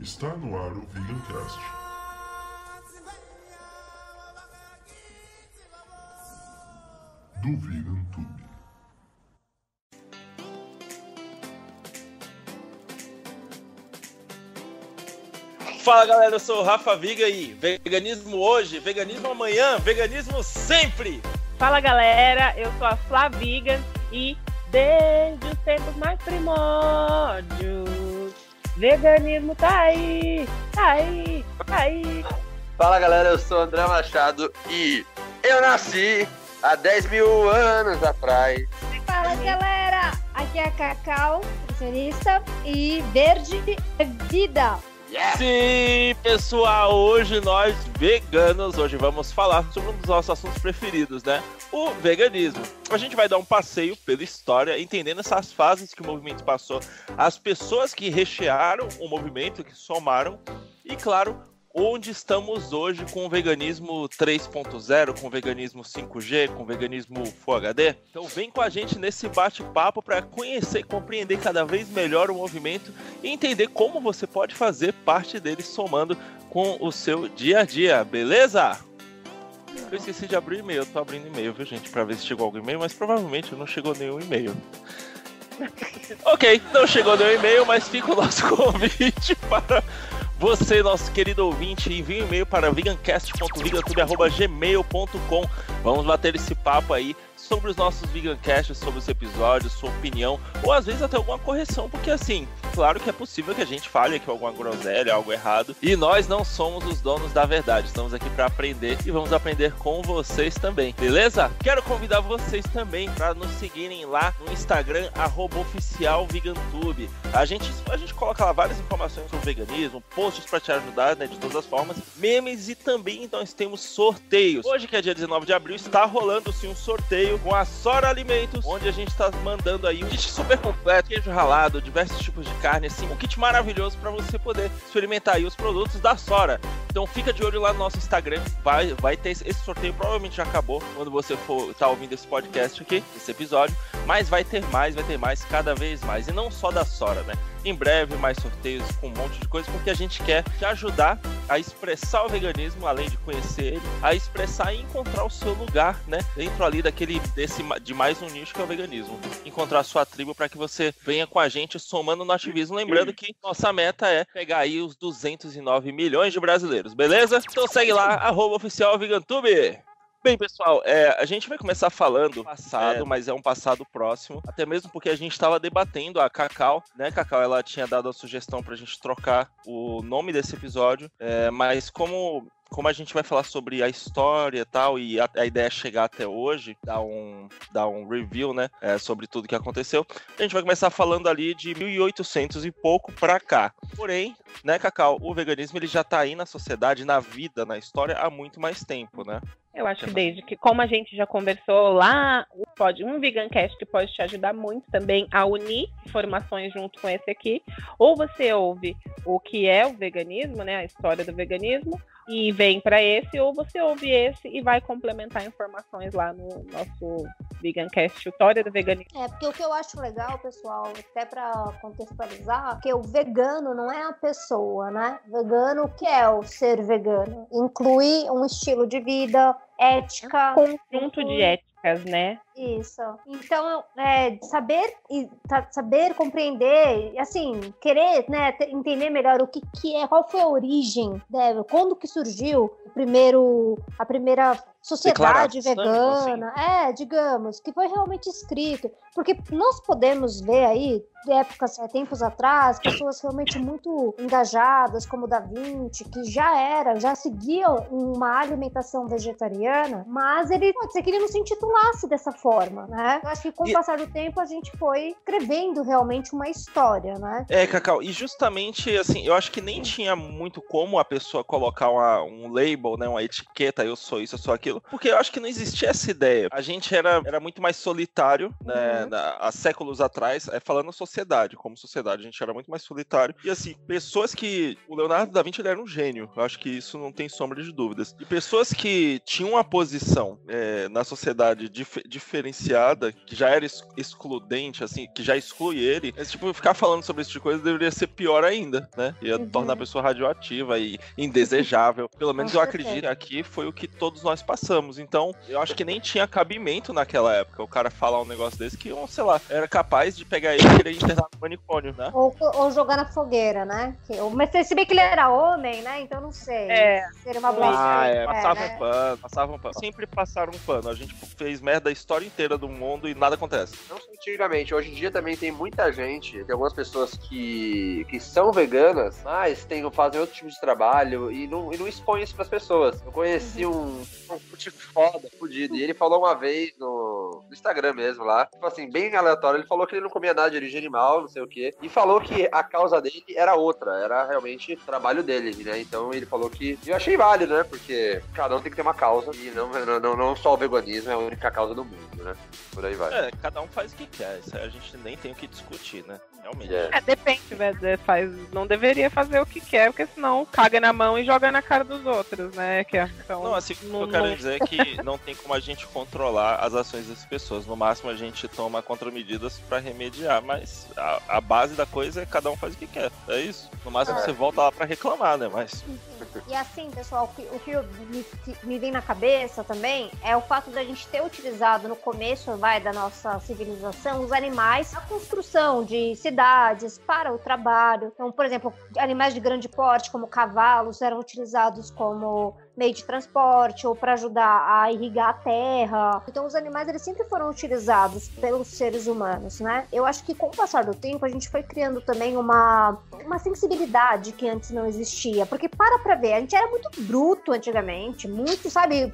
Está no ar o Vegancast. Do Vegan Tube. Fala galera, eu sou o Rafa Viga e veganismo hoje, veganismo amanhã, veganismo sempre! Fala galera, eu sou a Flaviga e desde os tempos mais primórdios, veganismo tá aí, tá aí, tá aí. Fala galera, eu sou o André Machado e eu nasci há 10 mil anos atrás. Fala galera, aqui é a Cacau, nutricionista e verde é vida. Sim, pessoal, hoje nós veganos, hoje vamos falar sobre um dos nossos assuntos preferidos, né? O veganismo. A gente vai dar um passeio pela história, entendendo essas fases que o movimento passou, as pessoas que rechearam o movimento, que somaram, e claro, onde estamos hoje com o veganismo 3.0, com o veganismo 5G, com o veganismo Full HD. Então vem com a gente nesse bate-papo para conhecer e compreender cada vez melhor o movimento e entender como você pode fazer parte dele somando com o seu dia a dia, beleza? Eu esqueci de abrir e-mail, tô abrindo e-mail, viu, gente, para ver se chegou algum e-mail, mas provavelmente não chegou nenhum e-mail. ok, não chegou nenhum e-mail, mas fica o nosso convite para você, nosso querido ouvinte, envie um e-mail para vegancast.vegatube.gmail.com. Vamos bater esse papo aí sobre os nossos vegancasts, sobre os episódios, sua opinião, ou às vezes até alguma correção, porque assim, claro que é possível que a gente fale aqui alguma groselha, algo errado, e nós não somos os donos da verdade, estamos aqui para aprender e vamos aprender com vocês também, beleza? Quero convidar vocês também para nos seguirem lá no Instagram, oficialvegantube. A gente, a gente coloca lá várias informações sobre veganismo, posts para te ajudar, né, de todas as formas, memes e também nós temos sorteios. Hoje, que é dia 19 de abril, está rolando sim um sorteio com a Sora Alimentos, onde a gente está mandando aí um kit super completo, queijo ralado, diversos tipos de carne, assim, um kit maravilhoso para você poder experimentar aí os produtos da Sora. Então fica de olho lá no nosso Instagram, vai, vai ter esse, esse sorteio, provavelmente já acabou quando você for tá ouvindo esse podcast aqui, esse episódio, mas vai ter mais, vai ter mais, cada vez mais, e não só da Sora, né? Em breve, mais sorteios com um monte de coisa, porque a gente quer te ajudar a expressar o veganismo, além de conhecer ele, a expressar e encontrar o seu lugar, né? Dentro ali daquele desse de mais um nicho que é o veganismo. Encontrar a sua tribo para que você venha com a gente somando no ativismo. Lembrando que nossa meta é pegar aí os 209 milhões de brasileiros, beleza? Então segue lá, arroba oficial Vegantube. Bem, pessoal, é, a gente vai começar falando passado, é. mas é um passado próximo, até mesmo porque a gente estava debatendo a Cacau, né? Cacau, ela tinha dado a sugestão para a gente trocar o nome desse episódio, é, mas como como a gente vai falar sobre a história e tal, e a, a, ideia é chegar até hoje, dar um, dar um review, né, é, sobre tudo que aconteceu, a gente vai começar falando ali de 1800 e pouco pra cá. Porém, né, Cacau, o veganismo ele já tá aí na sociedade, na vida, na história, há muito mais tempo, né? Eu acho que desde que, como a gente já conversou lá, pode um Vegancast que pode te ajudar muito também a unir informações junto com esse aqui. Ou você ouve o que é o veganismo, né, a história do veganismo, e vem para esse, ou você ouve esse e vai complementar informações lá no nosso Vegancast, história do veganismo. É, porque o que eu acho legal, pessoal, até para contextualizar, que o vegano não é a pessoa, né? Vegano, o que é o ser vegano? Inclui um estilo de vida, ética. Um conjunto de éticas, né? Isso. Então, é, saber e saber compreender, assim, querer, né, entender melhor o que, que é, qual foi a origem, né, quando que surgiu o primeiro, a primeira sociedade vegana, assim. é, digamos, que foi realmente escrito, porque nós podemos ver aí épocas, é, tempos atrás, pessoas realmente muito engajadas, como Da Vinci, que já era, já seguiam uma alimentação vegetariana, mas ele pode ser que ele não se intitulasse dessa forma, né? Eu acho que com o passar do tempo a gente foi escrevendo realmente uma história, né? É, Cacau, e justamente assim, eu acho que nem tinha muito como a pessoa colocar uma, um label, né, uma etiqueta, eu sou isso, eu sou aquilo, porque eu acho que não existia essa ideia. A gente era, era muito mais solitário, né, uhum. há séculos atrás, é, falando sociedade, como sociedade, a gente era muito mais solitário. E assim, pessoas que. O Leonardo da Vinci ele era um gênio, eu acho que isso não tem sombra de dúvidas. E pessoas que tinham uma posição é, na sociedade dif diferente diferenciada, que já era ex- excludente, assim, que já exclui ele, é, tipo, ficar falando sobre esse tipo de coisa deveria ser pior ainda, né? Ia Uhum. tornar a pessoa radioativa e indesejável. Pelo menos eu acredito que aqui foi o que todos nós passamos. Então, eu acho que nem tinha cabimento naquela época o cara falar um negócio desse que, sei lá, era capaz de pegar ele e querer internar no manicômio, né? Ou, ou jogar na fogueira, né? Que- mas se bem que ele era homem, né? Então não sei. É. Seria uma boa. Ah, é, passava né? um pano, passava um pano. Sempre passaram um pano. A gente fez merda a história inteira do mundo e nada acontece. Não só antigamente, hoje em dia também tem muita gente, tem algumas pessoas que, que são veganas, mas tem, fazem outro tipo de trabalho e não, e não expõem isso pras pessoas. Eu conheci um, um fute foda, fudido, e ele falou uma vez no, no Instagram mesmo lá, tipo assim, bem aleatório, ele falou que ele não comia nada de origem animal, não sei o quê, e falou que a causa dele era outra, era realmente trabalho dele, né? Então ele falou que. Eu achei válido, né? Porque cada um tem que ter uma causa e não, não, não, só o veganismo é a única causa do mundo, né? Por aí vai. É, cada um faz o que quer. Isso a gente nem tem o que discutir, né? Realmente. É. É, depende, velho. É, Faz, não deveria fazer o que quer, porque senão caga na mão e joga na cara dos outros, né? Que é, então, Não, assim, o que não- eu quero não- dizer é que não tem como a gente controlar as ações das pessoas. No máximo, a gente toma contramedidas pra remediar, mas a, a base da coisa é cada um faz o que quer. É isso. No máximo, É. você volta lá pra reclamar, né? Mas E assim, pessoal, o que, o que eu- me, me vem na cabeça também é o fato da gente ter utilizado no começo vai, da nossa civilização os animais na construção de cidades, para o trabalho. Então, por exemplo, animais de grande porte, como cavalos, eram utilizados como meio de transporte ou para ajudar a irrigar a terra. Então, os animais eles sempre foram utilizados pelos seres humanos, né? Eu acho que com o passar do tempo a gente foi criando também uma, uma sensibilidade que antes não existia. Porque para pra ver, a gente era muito bruto antigamente, muito, sabe,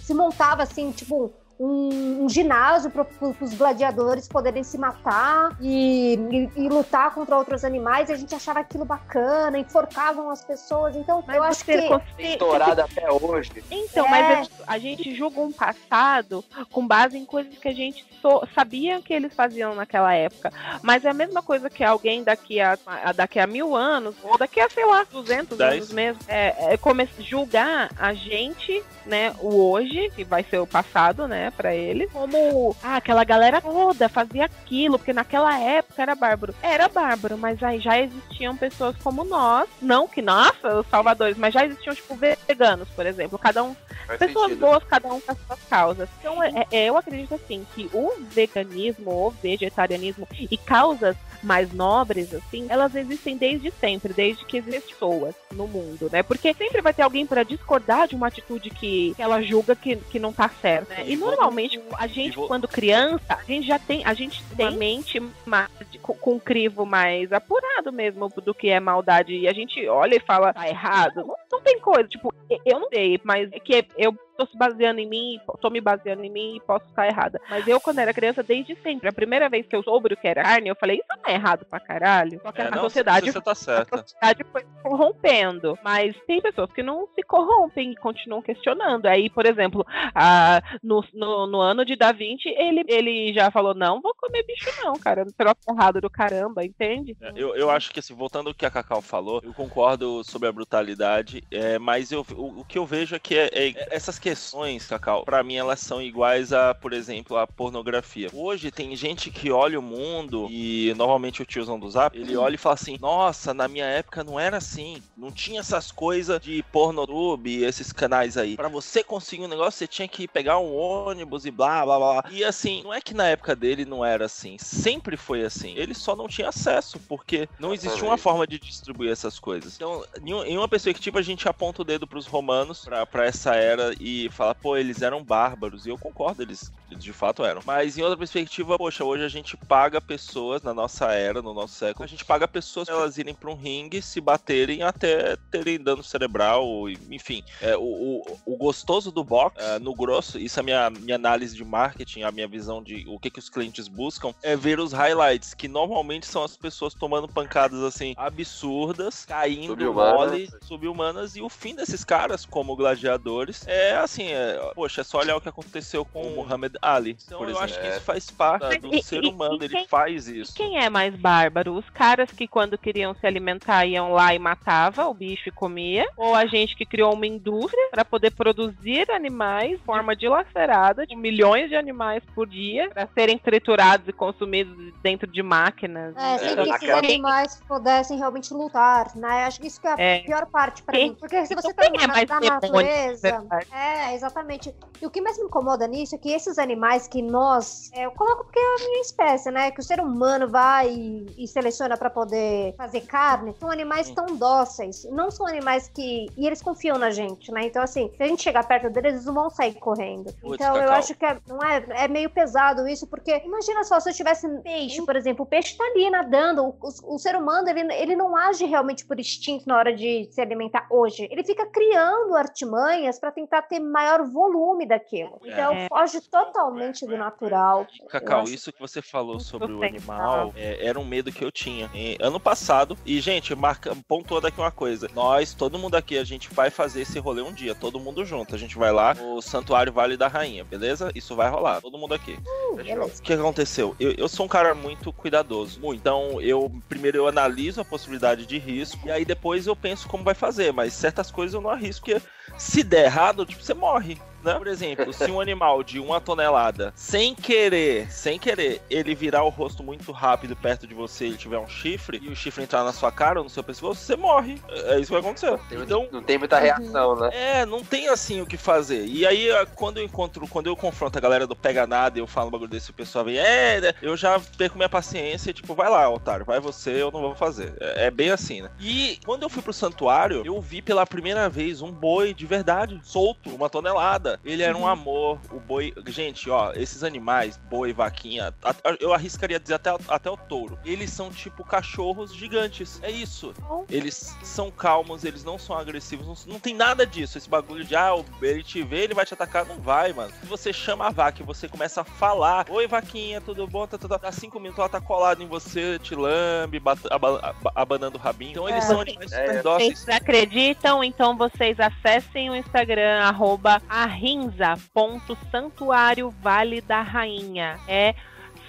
se montava assim, tipo, um, um ginásio para os gladiadores poderem se matar e, e- e lutar contra outros animais. E a gente achava aquilo bacana, enforcavam as pessoas. Então, eu acho que. Estourada até hoje. Então, É. mas a, a gente julga um passado com base em coisas que a gente so- sabia que eles faziam naquela época. Mas é a mesma coisa que alguém daqui a, a- daqui a mil anos, ou daqui a, sei lá, 200 Dez. anos mesmo, é, é julgar a gente, né, o hoje, que vai ser o passado, né, pra eles, como, ah, aquela galera toda fazia aquilo, porque naquela época era bárbaro. Era bárbaro, mas aí já existiam pessoas como nós, não que, nossa, os salvadores, mas já existiam, tipo, veganos, por exemplo, cada um Faz pessoas sentido. boas, cada um com as suas causas. Então, é- é- eu acredito assim que o veganismo, o vegetarianismo e causas mais nobres, assim, elas existem desde sempre, desde que existem pessoas no mundo, né? Porque sempre vai ter alguém para discordar de uma atitude que, que ela julga que, que não tá certa. né? E normalmente a gente, quando criança, a gente já tem, a gente tem uma mente mais, com, com um crivo mais apurado mesmo do que é maldade. E a gente olha e fala, tá errado. Não, não tem coisa, tipo, eu não sei, mas é que eu tô se baseando em mim, tô me baseando em mim e posso estar errada. Mas eu, quando era criança, desde sempre, a primeira vez que eu soube o que era carne, eu falei, isso não é errado pra caralho. Só que é, a não, sociedade tá a sociedade foi se corrompendo. Mas tem pessoas que não se corrompem e continuam questionando. Aí, por exemplo, a- no, no, no ano de Da Vinci, ele, ele já falou: não vou comer bicho, não, cara. Troço errado do caramba, entende? É, Eu, eu acho que, assim, voltando ao que a Cacau falou, eu concordo sobre a brutalidade, é, mas eu, o, o que eu vejo é que é- é- essas questões, Cacau, pra mim elas são iguais a, por exemplo, a pornografia. Hoje tem gente que olha o mundo e normalmente o tiozão do Zap, ele olha e fala assim: Nossa, na minha época não era assim, não tinha essas coisas de pornotube e esses canais aí. Pra você conseguir um negócio, você tinha que pegar um ônibus e blá blá blá. E assim, não é que na época dele não era assim, sempre foi assim. Ele só não tinha acesso, porque não existia uma forma de distribuir essas coisas. Então, em um- em uma perspectiva, a gente aponta o dedo pros romanos pra, pra essa era e fala, pô, eles eram bárbaros. E eu concordo, eles, eles de fato eram. Mas em outra perspectiva, poxa, hoje a gente paga pessoas na nossa era, no nosso século, a gente paga pessoas pra elas irem pra um ringue, se baterem até terem dano cerebral, enfim. É, o, o, o gostoso do boxe, é, no grosso, isso é a minha, minha análise de marketing, a minha visão de o que, que os clientes buscam, é ver os highlights, que normalmente são as pessoas tomando pancadas assim absurdas, caindo Sub-humanas. mole, subhumanas, e o fim desses caras, como gladiadores, é assim, é, poxa, é só olhar o que aconteceu com o Muhammad Ali, Então, por eu exemplo. acho que É. isso faz parte Mas do e- ser e- humano, e ele quem- faz E isso. quem é mais bárbaro? Os caras que quando queriam se alimentar iam lá e matava o bicho e comia? Ou a gente que criou uma indústria para poder produzir animais de forma dilacerada, de milhões de animais por dia, para serem triturados e consumidos dentro de máquinas? É, sem É, que esses aquela- animais pudessem realmente lutar, né? Acho que isso que é a É. pior parte pra Quem- mim. Porque se você Então tá é na, mais na demônio, natureza. verdade? É, exatamente. E o que mais me incomoda nisso é que esses animais que nós. é, eu coloco porque é a minha espécie, né? Que o ser humano vai e, e seleciona pra poder fazer carne, são animais tão dóceis. Não são animais que. E eles confiam na gente, né? Então, assim, se a gente chegar perto deles, eles não vão sair correndo. Então, eu Cacau. acho que é, não é, é meio pesado isso, porque imagina só se eu tivesse peixe, por exemplo, o peixe tá ali nadando. O, o- o ser humano, ele, ele não age realmente por instinto na hora de se alimentar hoje. Ele fica criando artimanhas pra tentar ter maior volume daquilo. Então, É. foge totalmente do natural. Cacau, acho- isso que você falou sobre o animal é, era um medo que eu tinha. E, ano passado, e gente, marca, pontuou daqui uma coisa. Nós, todo mundo aqui, a gente vai fazer esse rolê um dia, todo mundo junto. A gente vai lá no Santuário Vale da Rainha, beleza? Isso vai rolar, todo mundo aqui. beleza. O que aconteceu? Eu, eu sou um cara muito cuidadoso. muito. Então, eu primeiro eu analiso a possibilidade de risco e aí depois eu penso como vai fazer. Mas certas coisas eu não arrisco, porque se der errado, tipo, você morre. Né? Por exemplo, se um animal de uma tonelada, sem querer, sem querer, ele virar o rosto muito rápido perto de você e tiver um chifre, e o chifre entrar na sua cara ou no seu pescoço, você morre. É isso que vai acontecer. Tem- Então, não tem muita reação, né? é, não tem assim o que fazer. E aí, a- quando eu encontro, quando eu confronto a galera do Pega Nada e eu falo um bagulho desse, o pessoal vem, é, né? eu já perco minha paciência, tipo, vai lá, otário, vai você, eu não vou fazer. É, é bem assim, né? E quando eu fui pro santuário, eu vi pela primeira vez um boi de verdade, solto, uma tonelada. Ele era um amor, o boi. Gente, ó, esses animais, boi, vaquinha, eu arriscaria dizer até, até o touro. Eles são tipo cachorros gigantes. É isso. Eles são calmos, eles não são agressivos, não, não tem nada disso. Esse bagulho de, ah, ele te vê, ele vai te atacar, não vai, mano. Se você chama a vaca e você começa a falar, oi vaquinha, tudo bom? Tá, tá, tá. Dá cinco minutos ela tá colada em você, te lambe, bata- aba- aba- abanando o rabinho. Então eles É. são animais É, super dóceis. Vocês acreditam? Então vocês acessem o Instagram, arroba arrinza.santuário Vale da Rainha. É,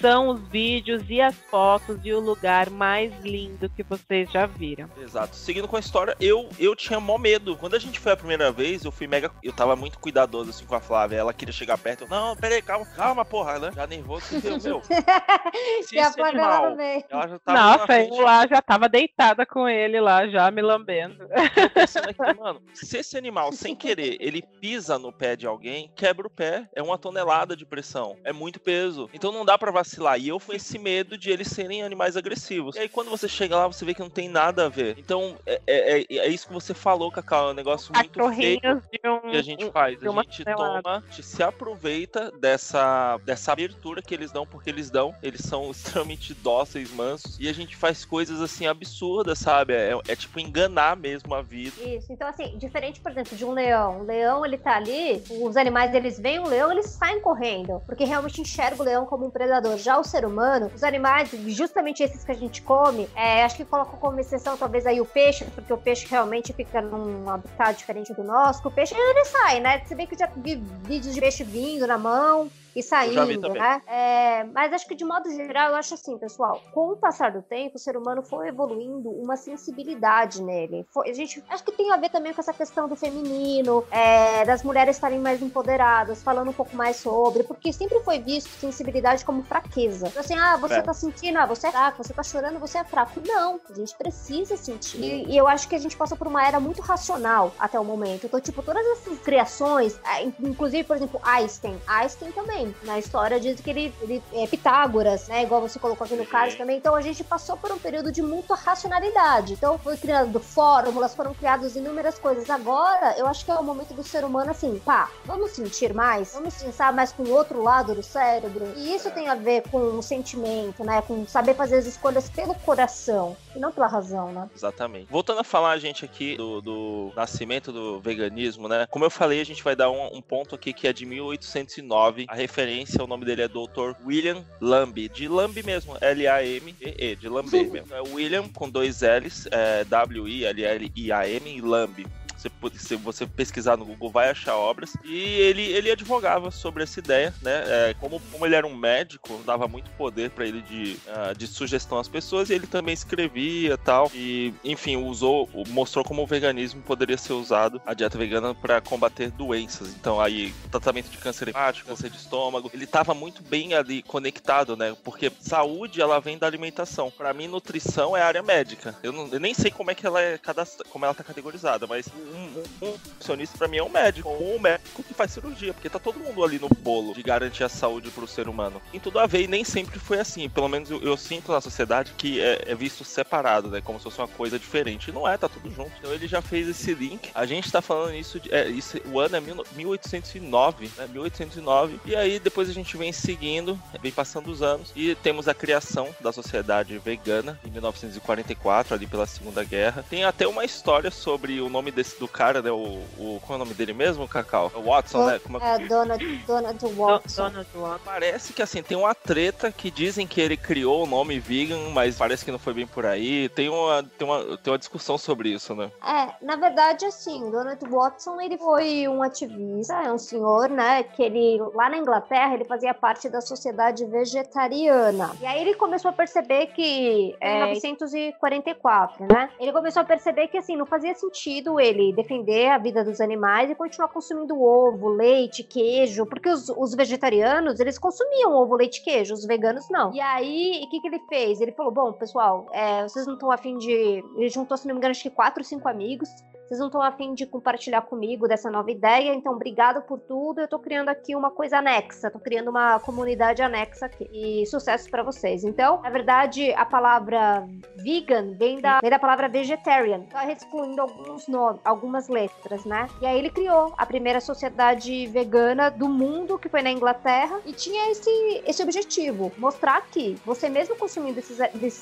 são os vídeos e as fotos e o lugar mais lindo que vocês já viram. Exato. Seguindo com a história, eu, eu tinha mó medo. Quando a gente foi a primeira vez, eu fui mega. Eu tava muito cuidadoso assim com a Flávia. Ela queria chegar perto. Eu, não, peraí, calma, calma, porra, né? Já nervoso, deu, meu. Se esse animal. Ela já tava Nossa, frente, eu lá já tava deitada com ele lá, já me lambendo. eu pensando aqui, mano, se esse animal, sem querer, ele pisa no pé de alguém, quebra o pé. É uma tonelada de pressão. É muito peso. Então não dá pra vacilar. E eu fui esse medo de eles serem animais agressivos. E aí quando você chega lá, você vê que não tem nada a ver. Então é, é, é- é isso que você falou, Cacau. É um negócio muito feio de um. que a gente faz. A gente toma, a gente se aproveita dessa, dessa abertura que eles dão, porque eles dão. Eles são extremamente dóceis, mansos. E a gente faz coisas assim absurdas, sabe? É, é tipo enganar mesmo a vida. Isso, então assim, diferente, por exemplo, de um leão. O leão, ele tá ali, os animais, eles veem o leão, eles saem correndo, porque realmente enxerga o leão como um predador. Já o ser humano, os animais, justamente esses que a gente come, é, acho que colocam como exceção talvez aí o peixe, porque o peixe realmente fica num habitat diferente do nosso, que o peixe, ele sai, né? Você vê que já vi vídeos de peixe vindo na mão, e saindo, né? É, mas acho que de modo geral, eu acho assim, pessoal, com o passar do tempo, o ser humano foi evoluindo uma sensibilidade nele. Foi- a gente acho que tem a ver também com essa questão do feminino, é, das mulheres estarem mais empoderadas, falando um pouco mais sobre, porque sempre foi visto sensibilidade como fraqueza. Então, assim, ah, você É. tá sentindo, ah, você é fraco, você tá chorando, você é fraco. Não, a gente precisa sentir. E, e eu acho que a gente passou por uma era muito racional até o momento. Então, tipo, todas essas criações, in- inclusive, por exemplo, Einstein. Einstein também, na história, diz que ele, ele é Pitágoras, né? Igual você colocou aqui no Sim. caso também. Então, a gente passou por um período de muita racionalidade. Então, foi criando fórmulas, foram criadas inúmeras coisas. Agora, eu acho que é o momento do ser humano, assim, pá, vamos sentir mais? Vamos pensar mais com o outro lado do cérebro? E isso tem a ver com o sentimento, né? Com saber fazer as escolhas pelo coração e não pela razão, né? Exatamente. Voltando a falar, gente, aqui do, do nascimento do veganismo, né? Como eu falei, a gente vai dar um, um ponto aqui que é de 1809. A referência, o nome dele é Dr. William Lambe. De Lambe mesmo, L-A-M-B-E, de Lambe mesmo. É William com dois L's, é, W-I-L-L-I-A-M e Lambe. Você, se você pesquisar no Google, vai achar obras. E ele, ele advogava sobre essa ideia, né? É, como, como ele era um médico, dava muito poder para ele de, uh, de sugestão às pessoas, e ele também escrevia tal. E, enfim, usou, mostrou como o veganismo poderia ser usado, a dieta vegana, para combater doenças. Então, aí, tratamento de câncer hepático, câncer de estômago, ele estava muito bem ali conectado, né? Porque saúde, ela vem da alimentação. Para mim, nutrição é área médica. Eu, não, eu nem sei como é que ela é cadastra, como ela tá categorizada, mas um, um, um para mim é um médico, ou um médico que faz cirurgia, porque tá todo mundo ali no bolo de garantir a saúde pro ser humano. Tem tudo a ver e nem sempre foi assim. Pelo menos eu, eu sinto na sociedade que é, é, visto separado, né? Como se fosse uma coisa diferente. E não é, tá tudo junto. Então ele já fez esse link. A gente tá falando isso, de, é, isso o ano é mil, 1809, né? 1809. E aí depois a gente vem seguindo, vem passando os anos e temos a criação da sociedade vegana em 1944, ali pela Segunda Guerra. Tem até uma história sobre o nome desse do cara, né? O, o qual é o nome dele mesmo, Cacau? O Watson, né? Como é, é Donald, Donald Watson. Donald Watson. Parece que assim, tem uma treta que dizem que ele criou o nome vegan, mas parece que não foi bem por aí. Tem uma, tem uma, tem uma discussão sobre isso, né? É, na verdade, assim, Donald Watson, ele foi um ativista, é um senhor, né, que ele, lá na Inglaterra, ele fazia parte da sociedade vegetariana. E aí ele começou a perceber que, é, em 1944, né, ele começou a perceber que, assim, não fazia sentido ele defender a vida dos animais e continuar consumindo ovo, leite, queijo, porque os, os vegetarianos, eles consumiam ovo, leite, queijo, os veganos não. E aí, o que que ele fez? Ele falou, bom, pessoal, é, vocês não estão afim de... Ele juntou, se não me engano, acho que quatro ou cinco amigos vocês não estão afim de compartilhar comigo dessa nova ideia, então obrigado por tudo. Eu tô criando aqui uma coisa anexa, tô criando uma comunidade anexa aqui. E sucesso para vocês. Então, na verdade, a palavra vegan vem da, vem da palavra vegetarian, tá excluindo alguns nomes, algumas letras, né? E aí ele criou a primeira sociedade vegana do mundo, que foi na Inglaterra, e tinha esse, esse objetivo: mostrar que você mesmo consumindo esses,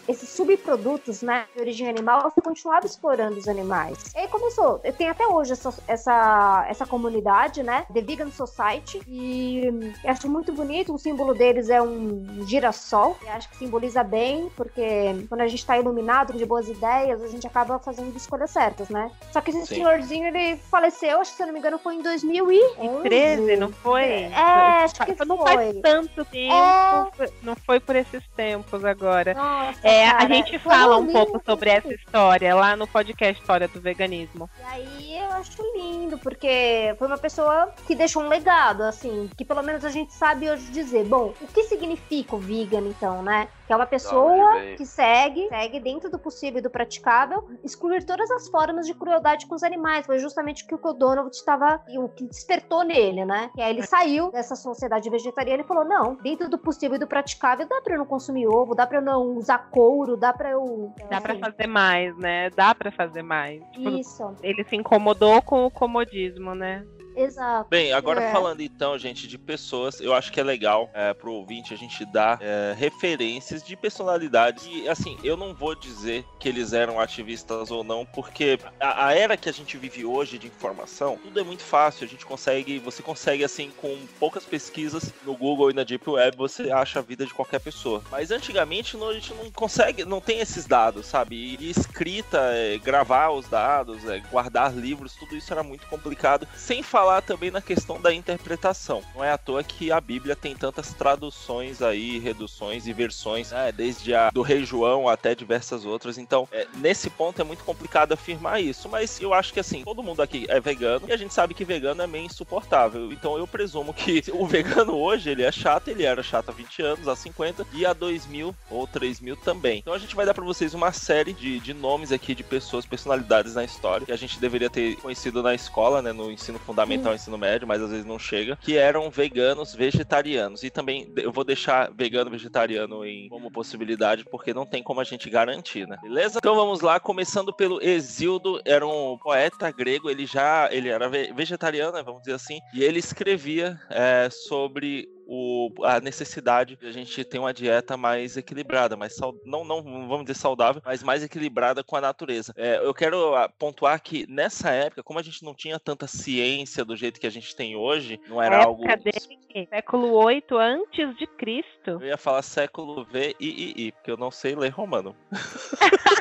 esses subprodutos, né, de origem animal, você continuava explorando os animais. E aí começou começou, tem até hoje essa, essa, essa comunidade, né? The Vegan Society. E acho muito bonito. O símbolo deles é um girassol. Eu acho que simboliza bem, porque quando a gente tá iluminado de boas ideias, a gente acaba fazendo escolhas certas, né? Só que esse Sim. senhorzinho, ele faleceu, acho que se eu não me engano, foi em 2013, não foi? É, acho que não foi. faz tanto tempo. É... Não foi por esses tempos agora. Nossa, é, cara, a gente fala um pouco sobre essa história lá no podcast História do Veganismo. E aí eu acho lindo, porque foi uma pessoa que deixou um legado, assim, que pelo menos a gente sabe hoje dizer, bom, o que significa o vegan, então, né? Que é uma pessoa que segue, segue dentro do possível e do praticável, excluir todas as formas de crueldade com os animais. Foi justamente o que o Donald estava, o que despertou nele, né? E aí ele saiu dessa sociedade vegetariana e falou: não, dentro do possível e do praticável, dá pra eu não consumir ovo, dá pra eu não usar couro, dá pra eu. Dá assim, pra fazer mais, né? Dá pra fazer mais. Tipo, Isso. Ele se incomodou com o comodismo, né? Exato. Bem, agora é. falando então, gente, de pessoas, eu acho que é legal é, pro ouvinte a gente dar é, referências de personalidades. E assim, eu não vou dizer que eles eram ativistas ou não, porque a, a, era que a gente vive hoje de informação, tudo é muito fácil. A gente consegue, você consegue, assim, com poucas pesquisas no Google e na Deep Web, você acha a vida de qualquer pessoa. Mas antigamente não, a gente não consegue, não tem esses dados, sabe? E, e escrita, é, gravar os dados, é, guardar livros, tudo isso era muito complicado. Sem falar falar também na questão da interpretação. Não é à toa que a Bíblia tem tantas traduções aí, reduções e versões, né? desde a do Rei João até diversas outras. Então, é, nesse ponto é muito complicado afirmar isso. Mas eu acho que assim, todo mundo aqui é vegano e a gente sabe que vegano é meio insuportável. Então eu presumo que o vegano hoje ele é chato, ele era chato há 20 anos, há 50 e há 2000 ou 3000 também. Então a gente vai dar para vocês uma série de, de nomes aqui de pessoas, personalidades na história que a gente deveria ter conhecido na escola, né, no ensino fundamental uhum. ensino médio, mas às vezes não chega, que eram veganos vegetarianos. E também eu vou deixar vegano vegetariano em, como possibilidade, porque não tem como a gente garantir, né? Beleza? Então vamos lá, começando pelo Exildo, era um poeta grego, ele já ele era vegetariano, né, vamos dizer assim, e ele escrevia é, sobre o, a necessidade de a gente ter uma dieta mais equilibrada, mais não, não vamos dizer saudável, mas mais equilibrada com a natureza. É, eu quero ah, pontuar que nessa época, como a gente não tinha tanta ciência do jeito que a gente tem hoje, não era algo. Dele, século 8 antes de Cristo. Eu ia falar século V e I, I porque eu não sei ler romano.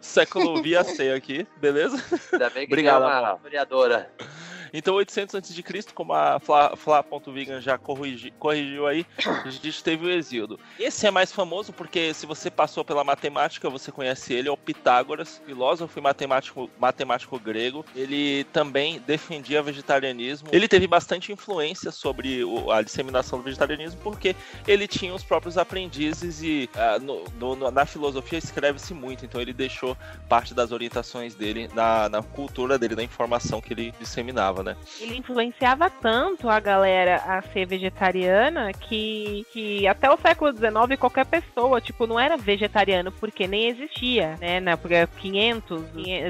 século via C aqui, beleza? Ainda bem que Obrigado, uma historiadora. Então, 800 a.C., como a Fla.vegan já corrigi, corrigiu aí, a gente teve o Exíodo. Esse é mais famoso porque, se você passou pela matemática, você conhece ele, é o Pitágoras, filósofo e matemático, matemático grego. Ele também defendia vegetarianismo. Ele teve bastante influência sobre a disseminação do vegetarianismo porque ele tinha os próprios aprendizes e uh, no, no, na filosofia escreve-se muito, então ele deixou parte das orientações dele na, na cultura dele, na informação que ele disseminava né? Ele influenciava tanto a galera a ser vegetariana que, que até o século XIX qualquer pessoa, tipo, não era vegetariano porque nem existia, né? Na, porque 500,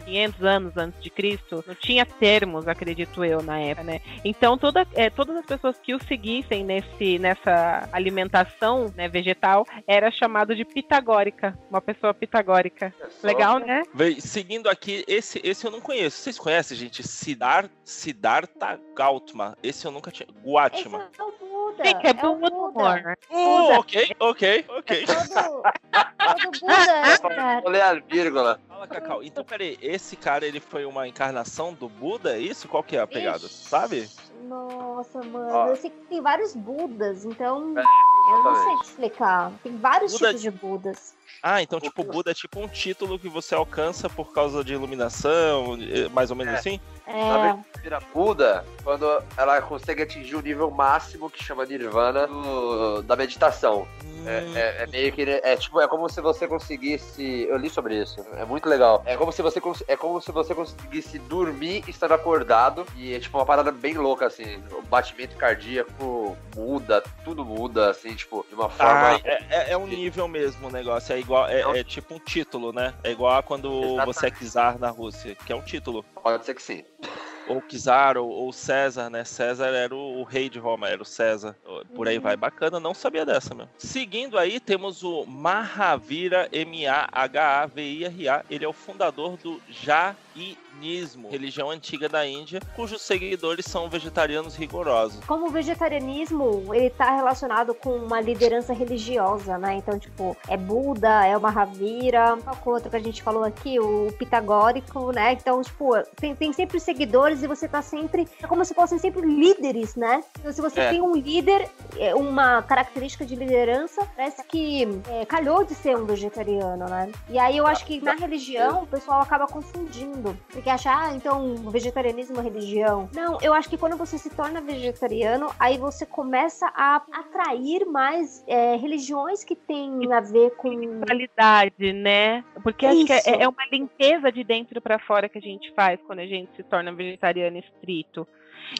500 anos antes de Cristo, não tinha termos, acredito eu, na época, né? Então, toda, é, todas as pessoas que o seguissem nesse, nessa alimentação né, vegetal era chamado de pitagórica, uma pessoa pitagórica. É Legal, né? Seguindo aqui, esse, esse eu não conheço. Vocês conhecem, gente? Sidar, Sidar Siddhartha Gautama. Esse eu nunca tinha. Guatma. Esse é o Buda. Sim, é, é Buda. Buda. Uh, ok, ok, ok. É todo, todo Buda, Vou ler a vírgula. Fala, Cacau. Então, peraí, esse cara ele foi uma encarnação do Buda? É isso? Qual que é a pegada? Ixi. Sabe? Nossa, mano. Ó. Eu sei que tem vários Budas, então. É, eu não sei te explicar. Tem vários Buda... tipos de Budas. Ah, então, tipo, Buda é tipo um título que você alcança por causa de iluminação, mais ou menos é. assim? É. Vira Buda quando ela consegue atingir o nível máximo que chama Nirvana do, da meditação. É, hum. É, é, meio que é tipo é como se você conseguisse eu li sobre isso é muito legal é como se você é como se você conseguisse dormir estando acordado e é tipo uma parada bem louca assim o batimento cardíaco muda tudo muda assim tipo de uma forma ah, é, é, é um nível mesmo o negócio é igual é, é, tipo um título né é igual a quando Exatamente. você é czar na Rússia que é um título pode ser que sim ou Czar, ou, ou, César, né? César era o, o, rei de Roma, era o César. Por aí vai. Uhum. Bacana, não sabia dessa, meu. Seguindo aí, temos o Mahavira, M-A-H-A-V-I-R-A. Ele é o fundador do Já Jainismo, religião antiga da Índia, cujos seguidores são vegetarianos rigorosos. Como o vegetarianismo, ele tá relacionado com uma liderança religiosa, né? Então, tipo, é Buda, é o Mahavira, qual outro que a gente falou aqui? O pitagórico, né? Então, tipo, tem, tem sempre seguidores e você tá sempre. É como se fossem sempre líderes, né? Então, se você é. tem um líder, é, uma característica de liderança, parece que é, calhou de ser um vegetariano, né? E aí eu acho que na religião o pessoal acaba confundindo. Porque que acha, ah, então vegetarianismo é religião. Não, eu acho que quando você se torna vegetariano, aí você começa a atrair mais é, religiões que têm a ver com. Espiritualidade, né? Porque Isso. acho que é, é uma limpeza de dentro para fora que a gente faz quando a gente se torna vegetariano estrito.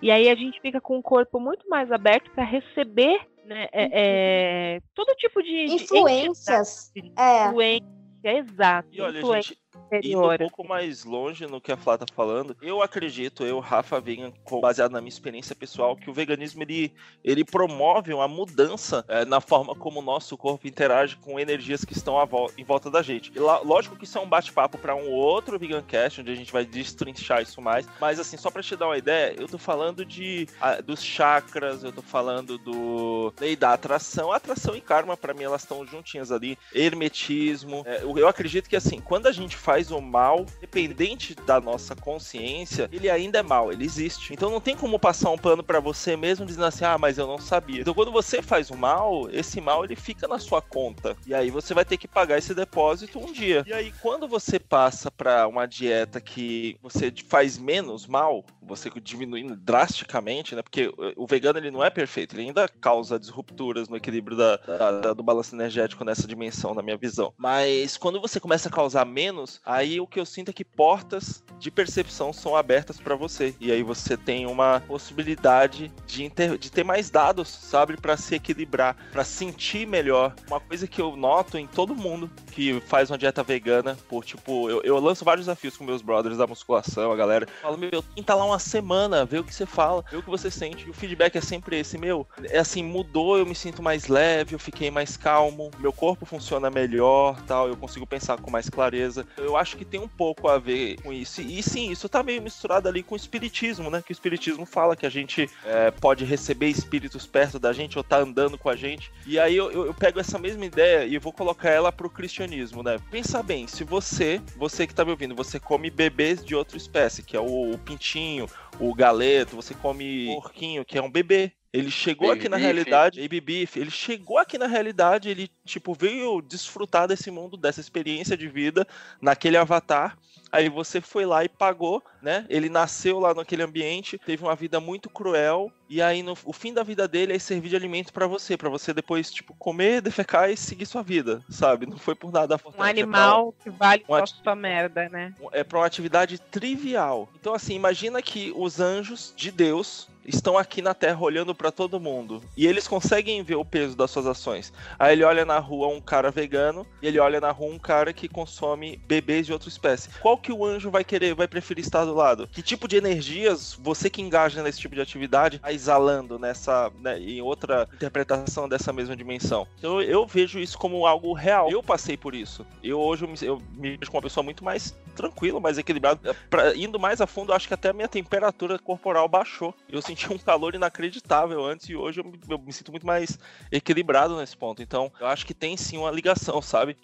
E aí a gente fica com o corpo muito mais aberto para receber né, é, é, todo tipo de influências. De, é. Influência, exato. E olha, influência. gente, Indo um pouco mais longe no que a Flá tá falando, eu acredito, eu, Rafa Vegan, baseado na minha experiência pessoal, que o veganismo ele, ele promove uma mudança é, na forma como o nosso corpo interage com energias que estão em volta da gente. E lá, lógico que isso é um bate-papo para um outro Vegancast, onde a gente vai destrinchar isso mais, mas assim, só para te dar uma ideia, eu tô falando de a, dos chakras, eu tô falando do lei da atração, atração e karma, para mim elas estão juntinhas ali, hermetismo. É, eu, eu acredito que assim, quando a gente faz o mal, dependente da nossa consciência, ele ainda é mal, ele existe. Então não tem como passar um pano para você mesmo dizendo assim, ah, mas eu não sabia. Então quando você faz o mal, esse mal ele fica na sua conta. E aí você vai ter que pagar esse depósito um dia. E aí quando você passa para uma dieta que você faz menos mal, você diminuindo drasticamente, né? Porque o vegano ele não é perfeito, ele ainda causa disrupturas no equilíbrio da, da, do balanço energético nessa dimensão, na minha visão. Mas quando você começa a causar menos, aí o que eu sinto é que portas de percepção são abertas para você. E aí você tem uma possibilidade de, inter... de ter mais dados, sabe, para se equilibrar, para sentir melhor. Uma coisa que eu noto em todo mundo que faz uma dieta vegana, por tipo, eu, eu lanço vários desafios com meus brothers da musculação, a galera fala, meu, tenta lá uma semana, ver o que você fala, ver o que você sente. E o feedback é sempre esse, meu. É assim, mudou, eu me sinto mais leve, eu fiquei mais calmo, meu corpo funciona melhor, tal, eu consigo pensar com mais clareza. Eu acho que tem um pouco a ver com isso. E sim, isso tá meio misturado ali com o espiritismo, né? Que o espiritismo fala que a gente é, pode receber espíritos perto da gente ou tá andando com a gente. E aí eu, eu, eu pego essa mesma ideia e vou colocar ela pro cristianismo, né? Pensa bem, se você, você que tá me ouvindo, você come bebês de outra espécie, que é o, o pintinho, o galeto, você come porquinho, que é um bebê. Ele chegou Baby aqui na beef. realidade, Baby Beef, ele chegou aqui na realidade, ele tipo veio desfrutar desse mundo, dessa experiência de vida naquele avatar. Aí você foi lá e pagou, né? Ele nasceu lá naquele ambiente, teve uma vida muito cruel e aí no o fim da vida dele é servir de alimento pra você, pra você depois tipo comer, defecar e seguir sua vida, sabe? Não foi por nada Um importante, é pra- animal que vale um só ati- sua merda, né? é para uma atividade trivial. Então, assim, imagina que os anjos de Deus estão aqui na Terra olhando para todo mundo e eles conseguem ver o peso das suas ações. Aí ele olha na rua um cara vegano e ele olha na rua um cara que consome bebês de outra espécie. Qual que o anjo vai querer, vai preferir estar do lado? Que tipo de energias você que engaja nesse tipo de atividade está exalando nessa, né, em outra interpretação dessa mesma dimensão? Então eu vejo isso como algo real. Eu passei por isso. Eu hoje eu me, eu me vejo como uma pessoa muito mais tranquila, mais equilibrada. Pra- indo mais a fundo, acho que até a minha temperatura corporal baixou. Eu senti um calor inacreditável antes e hoje eu me, eu me sinto muito mais equilibrado nesse ponto. Então, eu acho que tem sim uma ligação, sabe?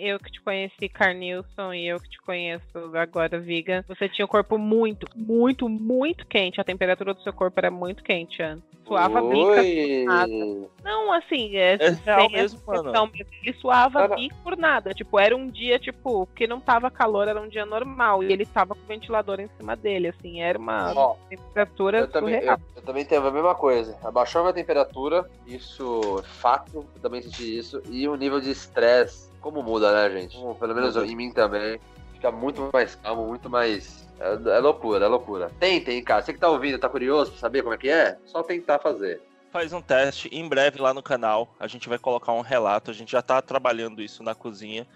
Eu que te conheci, Carnilson, e eu que te conheço agora, Viga. Você tinha o corpo muito, muito, muito quente. A temperatura do seu corpo era muito quente antes. Suava a bica. nada. Oi! Não, assim, é, É real sem mesmo, mano. Ele suava Cara- bico por nada. Tipo, era um dia, tipo, que não tava calor, era um dia normal. E ele tava com o ventilador em cima dele, assim. Era uma Ó, temperatura Eu também, eu, eu também tenho a mesma coisa. Abaixou a minha temperatura, isso é fato, eu também senti isso. E o nível de estresse, como muda, né, gente? Como, pelo menos em mim também. Fica muito mais calmo, muito mais. É, é loucura, é loucura. Tentem, cara. Você que tá ouvindo, tá curioso pra saber como é que é? Só tentar fazer. Faz um teste em breve lá no canal. A gente vai colocar um relato. A gente já tá trabalhando isso na cozinha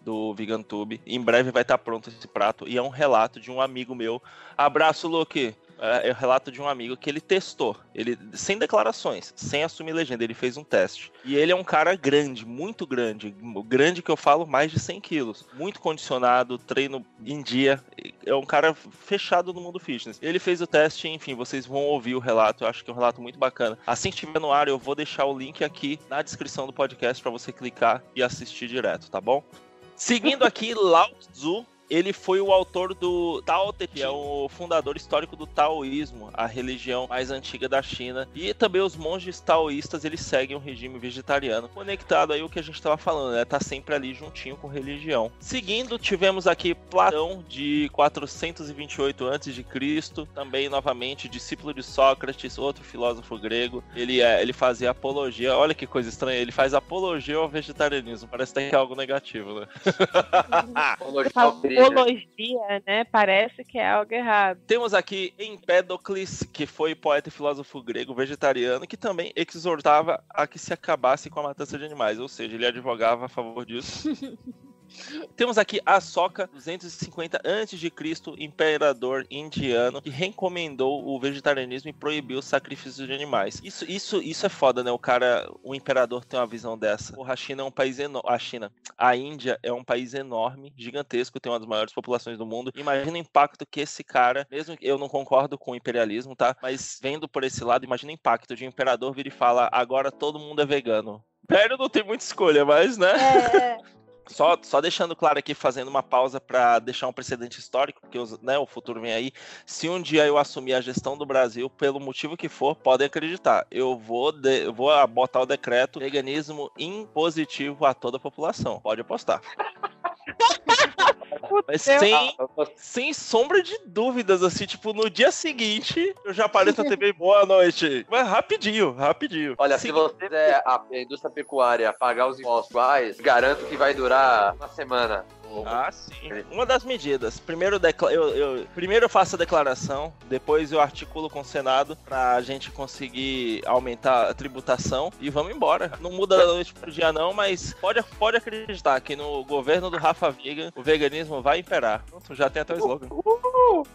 do VeganTube. Em breve vai estar pronto esse prato. E é um relato de um amigo meu. Abraço, Luke. É, é o relato de um amigo que ele testou. Ele, sem declarações, sem assumir legenda, ele fez um teste. E ele é um cara grande, muito grande. Grande que eu falo, mais de 100 quilos. Muito condicionado, treino em dia. É um cara fechado no mundo fitness. Ele fez o teste, enfim, vocês vão ouvir o relato. Eu acho que é um relato muito bacana. Assim que estiver no ar, eu vou deixar o link aqui na descrição do podcast para você clicar e assistir direto, tá bom? Seguindo aqui, Lao Tzu. Ele foi o autor do Tao Te Ching, que é o fundador histórico do taoísmo, a religião mais antiga da China. E também os monges taoístas, eles seguem um regime vegetariano. Conectado aí o que a gente estava falando, né? Tá sempre ali juntinho com religião. Seguindo, tivemos aqui Platão, de 428 a.C., também novamente discípulo de Sócrates, outro filósofo grego. Ele, é, ele fazia apologia, olha que coisa estranha, ele faz apologia ao vegetarianismo. Parece até que é algo negativo, né? Apologia, né? Parece que é algo errado. Temos aqui Empédocles, que foi poeta e filósofo grego vegetariano, que também exortava a que se acabasse com a matança de animais, ou seja, ele advogava a favor disso. Temos aqui a Soca 250 a.C., imperador indiano, que recomendou o vegetarianismo e proibiu o sacrifício de animais. Isso, isso, isso é foda, né? O cara, o imperador tem uma visão dessa. Porra, a China é um país enorme. A China, a Índia é um país enorme, gigantesco, tem uma das maiores populações do mundo. Imagina o impacto que esse cara, mesmo que eu não concordo com o imperialismo, tá? Mas vendo por esse lado, imagina o impacto de um imperador vir e fala: agora todo mundo é vegano. Velho, não tem muita escolha, mas, né? É, Só, só deixando claro aqui, fazendo uma pausa para deixar um precedente histórico, porque os- né, o futuro vem aí. Se um dia eu assumir a gestão do Brasil, pelo motivo que for, podem acreditar. Eu vou, de- eu vou botar o decreto veganismo impositivo a toda a população. Pode apostar. Mas Meu- sem, sem sombra de dúvidas, assim, tipo, no dia seguinte, eu já apareço na TV, boa noite. Mas rapidinho, rapidinho. Olha, se Sim. você fizer a indústria pecuária pagar os impostos garanto que vai durar uma semana Ah, sim. Uma das medidas. Primeiro, eu, eu, primeiro eu faço a declaração, depois eu articulo com o Senado pra gente conseguir aumentar a tributação e vamos embora. Não muda da noite pro dia não, mas pode, pode acreditar que no governo do Rafa Vegan, o veganismo vai imperar. Pronto, já tem até o slogan.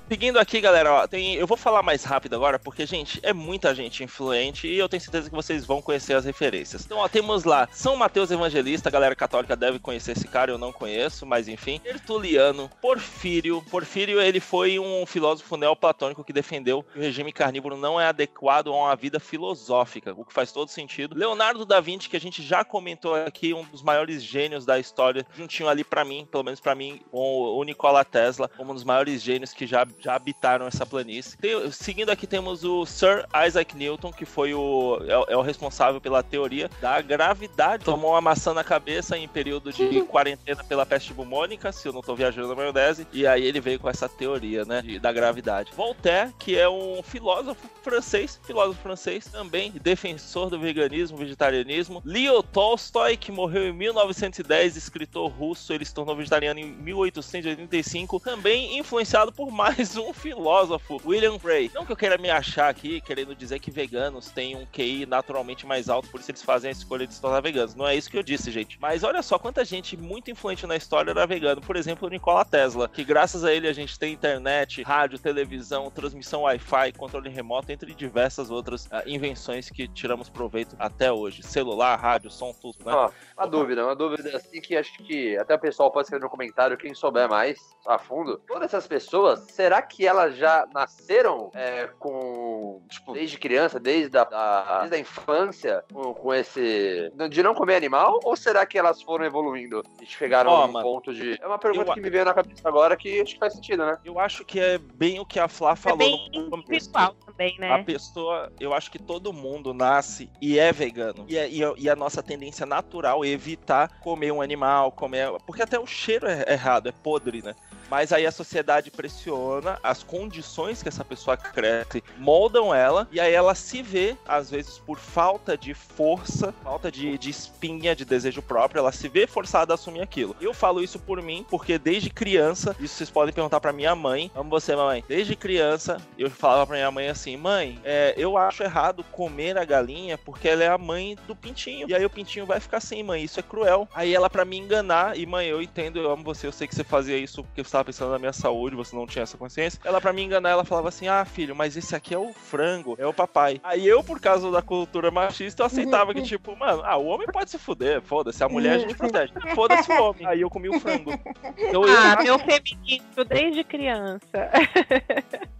Seguindo aqui, galera, ó, tem, eu vou falar mais rápido agora, porque, gente, é muita gente influente e eu tenho certeza que vocês vão conhecer as referências. Então, ó, temos lá São Mateus Evangelista, a galera católica deve conhecer esse cara, eu não conheço, mas enfim. Tertuliano, Porfírio. Porfírio, ele foi um filósofo neoplatônico que defendeu que o regime carnívoro não é adequado a uma vida filosófica, o que faz todo sentido. Leonardo da Vinci, que a gente já comentou aqui, um dos maiores gênios da história, juntinho ali para mim, pelo menos para mim, com o Nikola Tesla, como um dos maiores gênios que já, já habitaram essa planície. Tem, seguindo aqui temos o Sir Isaac Newton, que foi o é, é, o responsável pela teoria da gravidade. Tomou uma maçã na cabeça em período de quarentena pela peste bubônica, se eu não tô viajando na maionese, e aí ele veio com essa teoria, né, de, da gravidade. Voltaire, que é um filósofo francês, filósofo francês, também defensor do veganismo, vegetarianismo. Leo Tolstói, que morreu em 1910, escritor russo, ele se tornou vegetariano em 1885, também influenciado por mais um filósofo, William Gray. Não que eu queira me achar aqui querendo dizer que veganos têm um QI naturalmente mais alto, por isso eles fazem a escolha de se tornar veganos. Não é isso que eu disse, gente. Mas olha só quanta gente muito influente na história era vegano. Por exemplo, o Nikola Tesla, que graças a ele a gente tem internet, rádio, televisão, transmissão Wi-Fi, controle remoto, entre diversas outras uh, invenções que tiramos proveito até hoje. Celular, rádio, som, tudo, né? Ó, uma dúvida, uma dúvida assim que acho que até o pessoal pode escrever no comentário, quem souber mais a fundo. Todas essas pessoas, será que elas já nasceram é, com, tipo, desde criança, desde a, da, desde a infância, com, com, esse. de não comer animal? Ou será que elas foram evoluindo e chegaram a um mano, de. É uma pergunta eu, que me veio na cabeça agora que acho que faz sentido, né? Eu acho que é bem o que a Flá falou é bem no espiritual também, né? A pessoa, eu acho que todo mundo nasce e é vegano. E, é, e, e a nossa tendência natural é evitar comer um animal, comer. Porque até o cheiro é errado, é podre, né? Mas aí a sociedade pressiona, as condições que essa pessoa cresce moldam ela, e aí ela se vê, às vezes por falta de força, falta de, de espinha, de desejo próprio, ela se vê forçada a assumir aquilo. Eu falo isso por mim, porque desde criança, isso vocês podem perguntar para minha mãe, amo você, mamãe. Desde criança, eu falava pra minha mãe assim: mãe, é, eu acho errado comer a galinha porque ela é a mãe do pintinho. E aí o pintinho vai ficar assim, mãe, isso é cruel. Aí ela, para me enganar, e mãe, eu entendo, eu amo você, eu sei que você fazia isso porque você estava pensando na minha saúde, você não tinha essa consciência. Ela, para me enganar, ela falava assim: ah, filho, mas esse aqui é o frango, é o papai. Aí eu, por causa da cultura machista, eu aceitava que, tipo, mano, ah, o homem pode se fuder, foda-se, a mulher a gente protege. Foda-se o homem. Aí eu comi o frango. Então, ah, eu... meu feminino desde criança.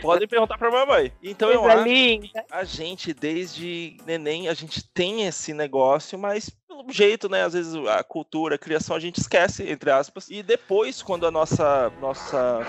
Podem perguntar pra mamãe. Então Coisa eu acho linda. que a gente, desde neném, a gente tem esse negócio, mas pelo jeito, né? Às vezes a cultura, a criação, a gente esquece, entre aspas. E depois, quando a nossa, nossa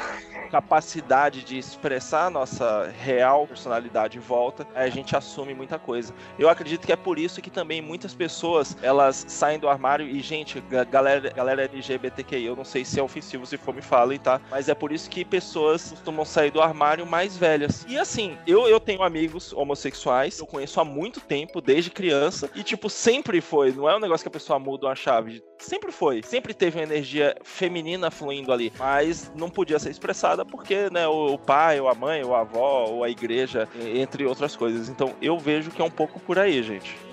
capacidade de expressar a nossa real personalidade volta, a gente assume muita coisa. Eu acredito que é por isso que também muitas pessoas, elas saem do armário e, gente, galera, galera LGBTQI, eu não sei se é ofensivo, se for me falem, tá? Mas é por isso que pessoas costumam sair do armário mais velhas. E assim, eu, eu tenho amigos homossexuais, eu conheço há muito tempo, desde criança, e tipo, sempre foi, não é um negócio que a pessoa muda uma chave. Sempre foi. Sempre teve uma energia feminina fluindo ali. Mas não podia ser expressada porque, né, o pai, ou a mãe, ou a avó, ou a igreja, entre outras coisas. Então eu vejo que é um pouco por aí, gente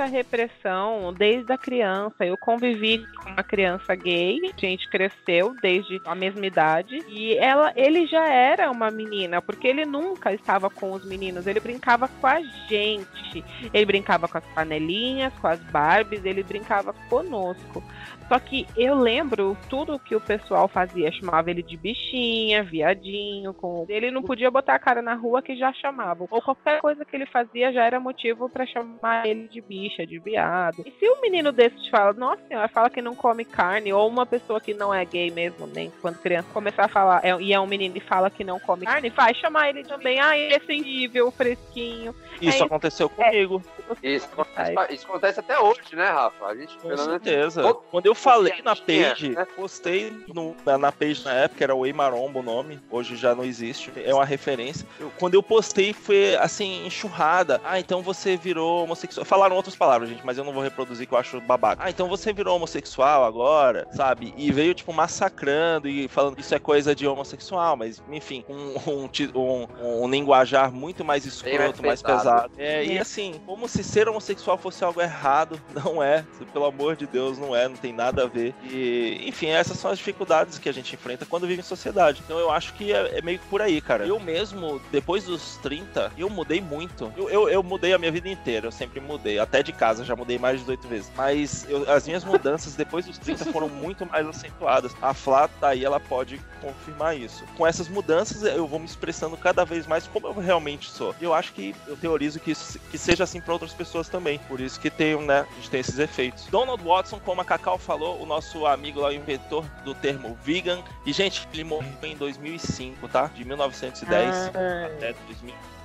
muita repressão desde a criança. Eu convivi com uma criança gay, a gente cresceu desde a mesma idade e ela, ele já era uma menina, porque ele nunca estava com os meninos, ele brincava com a gente. Ele brincava com as panelinhas, com as Barbies, ele brincava conosco. Só que eu lembro tudo que o pessoal fazia, chamava ele de bichinha, viadinho, com ele não podia botar a cara na rua que já chamavam. Ou qualquer coisa que ele fazia já era motivo para chamar ele de bicha, de viado. E se um menino desse te fala, nossa senhora, fala que não come carne, ou uma pessoa que não é gay mesmo, nem quando criança começar a falar, é, e é um menino e fala que não come carne, vai chamar ele também, ah, ele é sensível, fresquinho. Isso é, aconteceu comigo. Isso acontece, isso acontece, até hoje, né, Rafa? A gente, Com certeza. Todo... Quando eu falei na page, né? postei no, na page na época, era o Eimarombo o nome, hoje já não existe, é uma referência. Eu, quando eu postei, foi assim, enxurrada. Ah, então você virou homossexual. Falaram outras outras palavras, gente, mas eu não vou reproduzir que eu acho babaca. Ah, então você virou homossexual agora, sabe? E veio, tipo, massacrando e falando que isso é coisa de homossexual, mas, enfim, um, um, um, um linguajar muito mais escroto, mais pesado. É, e assim, como se ser homossexual fosse algo errado, não é. Pelo amor de Deus, não é, não tem nada a ver. E, enfim, essas são as dificuldades que a gente enfrenta quando vive em sociedade. Então eu acho que é, é meio que por aí, cara. Eu mesmo, depois dos 30, eu mudei muito. Eu, eu, eu, mudei a minha vida inteira, eu sempre mudei. Até de casa, já mudei mais de 18 vezes. Mas eu, as minhas mudanças depois dos 30 foram muito mais acentuadas. A Flá tá aí, ela pode confirmar isso. Com essas mudanças, eu vou me expressando cada vez mais como eu realmente sou. E eu acho que eu teorizo que, isso, que seja assim para outras pessoas também. Por isso que tem, né, a gente tem esses efeitos. Donald Watson, como a Cacau falou, o nosso amigo lá, o inventor do termo vegan. E, gente, ele morreu em 2005, tá? De 1910 ah. até 2005.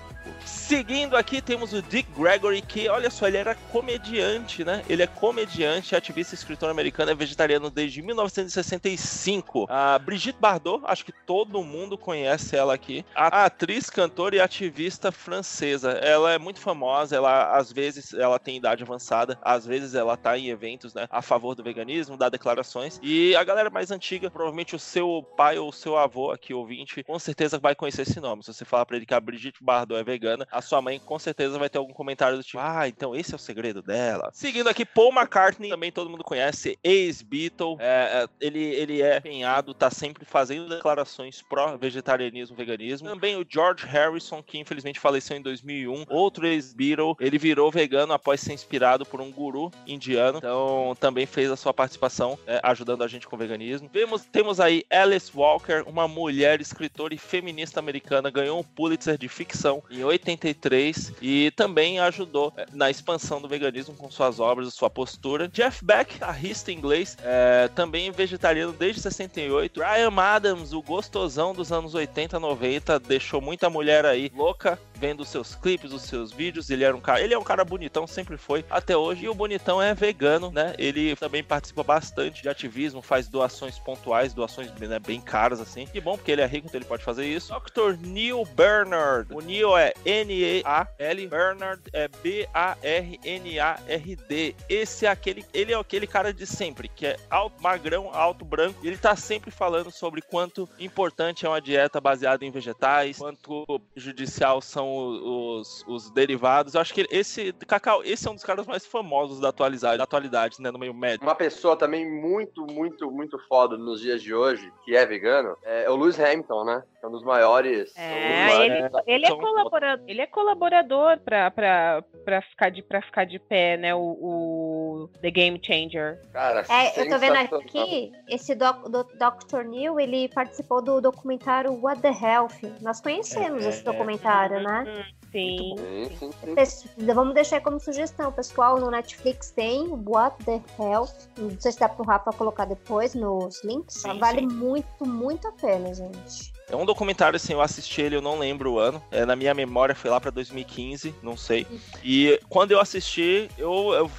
Seguindo aqui, temos o Dick Gregory, que, olha só, ele era comediante, né? Ele é comediante, ativista, escritor americano, é vegetariano desde 1965. A Brigitte Bardot, acho que todo mundo conhece ela aqui. A atriz, cantora e ativista francesa. Ela é muito famosa, ela, às vezes, ela tem idade avançada, às vezes ela tá em eventos, né, a favor do veganismo, dá declarações. E a galera mais antiga, provavelmente o seu pai ou o seu avô aqui, ouvinte, com certeza vai conhecer esse nome. Se você falar pra ele que a Brigitte Bardot é vegana, vegana, a sua mãe com certeza vai ter algum comentário do tipo, ah, então esse é o segredo dela. Seguindo aqui, Paul McCartney, também todo mundo conhece, ex-Beatle, é, é, ele, ele é empenhado, tá sempre fazendo declarações pró-vegetarianismo, veganismo. Também o George Harrison, que infelizmente faleceu em 2001, outro ex-Beatle, ele virou vegano após ser inspirado por um guru indiano, então também fez a sua participação é, ajudando a gente com o veganismo. Vemos, temos aí Alice Walker, uma mulher escritora e feminista americana, ganhou um Pulitzer de ficção em 83 e também ajudou é, na expansão do veganismo com suas obras, sua postura. Jeff Beck, artista inglês, é, também vegetariano desde 68. Brian Adams, o gostosão dos anos 80, 90, deixou muita mulher aí louca vendo os seus clipes, os seus vídeos. Ele era um cara, ele é um cara bonitão, sempre foi até hoje. E o bonitão é vegano, né? Ele também participa bastante de ativismo, faz doações pontuais, doações né, bem caras assim. Que bom porque ele é rico, então ele pode fazer isso. Dr. Neil Bernard. O Neil é N-E-A-L, Bernard é B-A-R-N-A-R-D. Esse é aquele, ele é aquele cara de sempre, que é alto, magrão, alto, branco. E ele tá sempre falando sobre quanto importante é uma dieta baseada em vegetais, quanto judicial são os, os derivados. Eu acho que esse, Cacau, esse é um dos caras mais famosos da atualidade, da atualidade, né, no meio médio. Uma pessoa também muito, muito, muito foda nos dias de hoje, que é vegano, é o Lewis Hamilton, né? É um dos maiores. É, ele, ele, é colaborador, ele é colaborador pra, pra, pra, ficar, de, pra ficar de pé, né? O, o The Game Changer. Cara, é, eu tô vendo aqui, esse doc, do, Dr. Neil, ele participou do documentário What the Health. Nós conhecemos é, esse é. documentário, é, né? Hum. Sim. Vamos deixar como sugestão, pessoal. No Netflix tem o What the Hell. Não sei se dá pro Rafa colocar depois nos links. Sim, vale sim. muito, muito a pena, gente. É um documentário, assim, eu assisti ele, eu não lembro o ano. É, na minha memória foi lá pra 2015, não sei. E quando eu assisti, eu, eu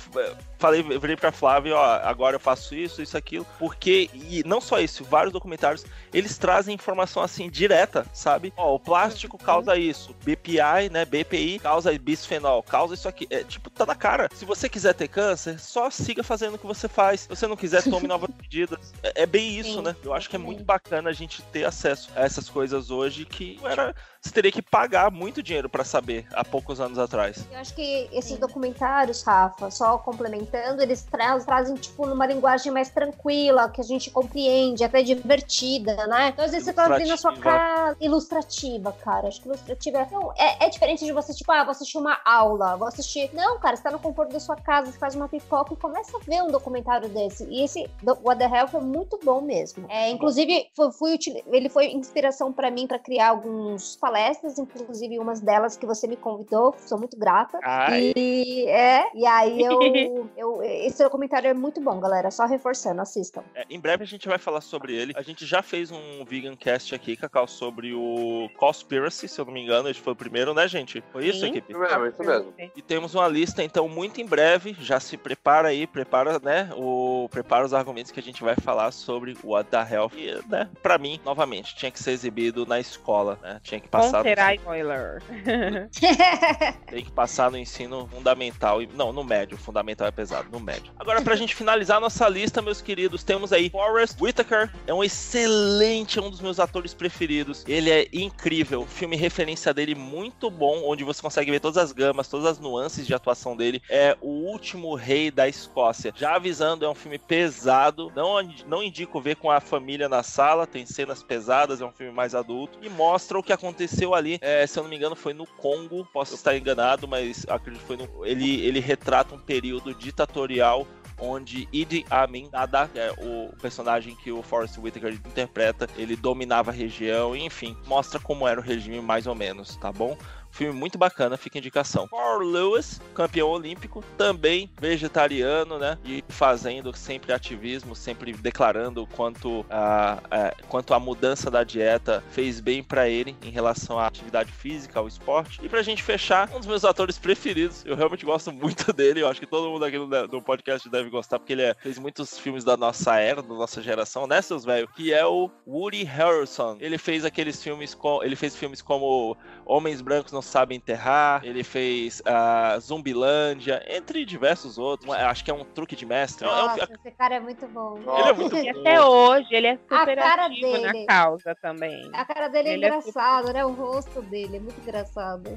falei, virei pra Flávia, ó, agora eu faço isso, isso, aquilo, porque, e não só isso, vários documentários, eles trazem informação assim, direta, sabe? Ó, o plástico causa isso, BPI, né, BPI causa bisfenol, causa isso aqui, é tipo, tá na cara. Se você quiser ter câncer, só siga fazendo o que você faz. Se você não quiser, tome novas medidas. É, é bem isso, Sim. né? Eu acho que é muito bacana a gente ter acesso a essas coisas hoje que era você teria que pagar muito dinheiro para saber há poucos anos atrás. Eu acho que esses documentários, Rafa, só complementando, eles tra trazem, tipo, numa linguagem mais tranquila, que a gente compreende, até divertida, né? Então, às vezes você tá ali na sua casa. Ilustrativa, cara. Acho que ilustrativa é... Não, é, é diferente de você, tipo, ah, vou assistir uma aula, vou assistir. Não, cara, você tá no conforto da sua casa, você faz uma pipoca e começa a ver um documentário desse. E esse What the Hell foi muito bom mesmo. É, inclusive, foi, fui, ele foi inspiração para mim para criar alguns palestras palestras, inclusive umas delas que você me convidou, sou muito grata. Ai. E é, e aí eu, eu esse documentário é muito bom, galera, só reforçando, assistam. É, em breve a gente vai falar sobre ele. A gente já fez um vegan cast aqui, Cacau, sobre o Conspiracy, se eu não me engano, esse foi o primeiro, né, gente? Foi isso, Sim. equipe? Isso mesmo, isso mesmo. E temos uma lista, então, muito em breve. Já se prepara aí, prepara, né? O, prepara os argumentos que a gente vai falar sobre o What the Hell. E, né, pra mim, novamente, tinha que ser exibido na escola, né? Tinha que passar. Com no, será spoiler. tem que passar no ensino fundamental. e- Não, no médio. Fundamental é pesado, no médio. Agora, pra gente finalizar nossa lista, meus queridos, temos aí Forrest Whitaker. É um excelente, é um dos meus atores preferidos. Ele é incrível. Filme referência dele muito bom, onde você consegue ver todas as gamas, todas as nuances de atuação dele. É o último rei da Escócia. Já avisando, é um filme pesado. Não, não indico ver com a família na sala. Tem cenas pesadas, é um filme mais adulto. E mostra o que aconteceu ali. É, se eu não me engano, foi no Congo. Posso estar enganado, mas acredito que foi no. Ele, ele retrata um período ditatorial onde Idi Amin que é o personagem que o Forrest Whitaker interpreta, ele dominava a região, enfim, mostra como era o regime mais ou menos, tá bom? Filme muito bacana, fica indicação. Paul Lewis, campeão olímpico, também vegetariano, né? E fazendo sempre ativismo, sempre declarando quanto a, a- quanto a mudança da dieta fez bem pra ele em relação à atividade física, ao esporte. E pra gente fechar, um dos meus atores preferidos, eu realmente gosto muito dele, eu acho que todo mundo aqui no, no podcast deve gostar, porque ele é- fez muitos filmes da nossa era, da nossa geração, né, seus velhos? Que é o Woody Harrelson. Ele fez aqueles filmes com. Ele fez filmes como Homens Brancos Não Sabem Enterrar, ele fez a Zumbilândia, entre diversos outros. Acho que é um truque de mestre. É um- Nossa, esse cara é muito bom. ele é muito E bom. até hoje ele é super ativo dele. na causa também. A cara dele é Ele é engraçado, né? O rosto dele é muito engraçado.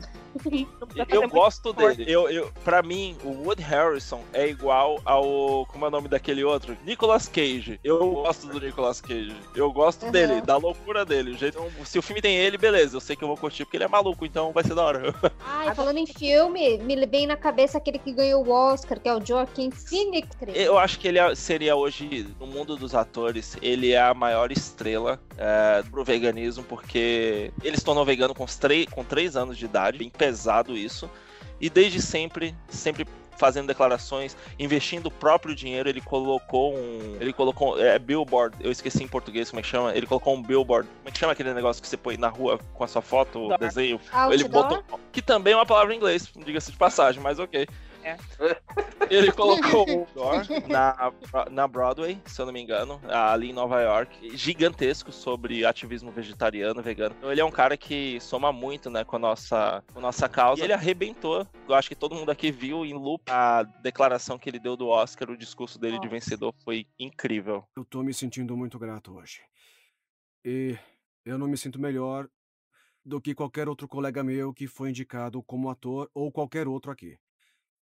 Eu gosto dele. Eu, eu, pra mim, o Wood Harrison é igual ao. Como é o nome daquele outro? Nicolas Cage. Eu gosto do Nicolas Cage. Eu gosto Uhum. dele, da loucura dele. O jeito, se o filme tem ele, beleza. Eu sei que eu vou curtir porque ele é maluco, então vai ser da hora. Ai, falando em filme, me vem na cabeça aquele que ganhou o Oscar, que é o Joaquin Phoenix. Eu acho que ele é- seria hoje, no mundo dos atores, ele é a maior estrela é, pro veganismo, porque ele se tornou vegano com, com três anos de idade, bem pesado isso. E desde sempre, sempre fazendo declarações, investindo o próprio dinheiro, ele colocou um. Ele colocou. É billboard, eu esqueci em português como é que chama. Ele colocou um billboard. Como é que chama aquele negócio que você põe na rua com a sua foto, o Outdoor. desenho? Ele Outdoor? botou. Que também é uma palavra em inglês, diga-se de passagem, mas ok. É. Ele colocou um outdoor na, na Broadway, se eu não me engano, ali em Nova York, gigantesco sobre ativismo vegetariano, vegano. Então ele é um cara que soma muito, né, com a nossa, com a nossa causa. E ele arrebentou. Eu acho que todo mundo aqui viu em loop a declaração que ele deu do Oscar, o discurso dele de vencedor foi incrível. Eu tô me sentindo muito grato hoje. E eu não me sinto melhor do que qualquer outro colega meu que foi indicado como ator ou qualquer outro aqui.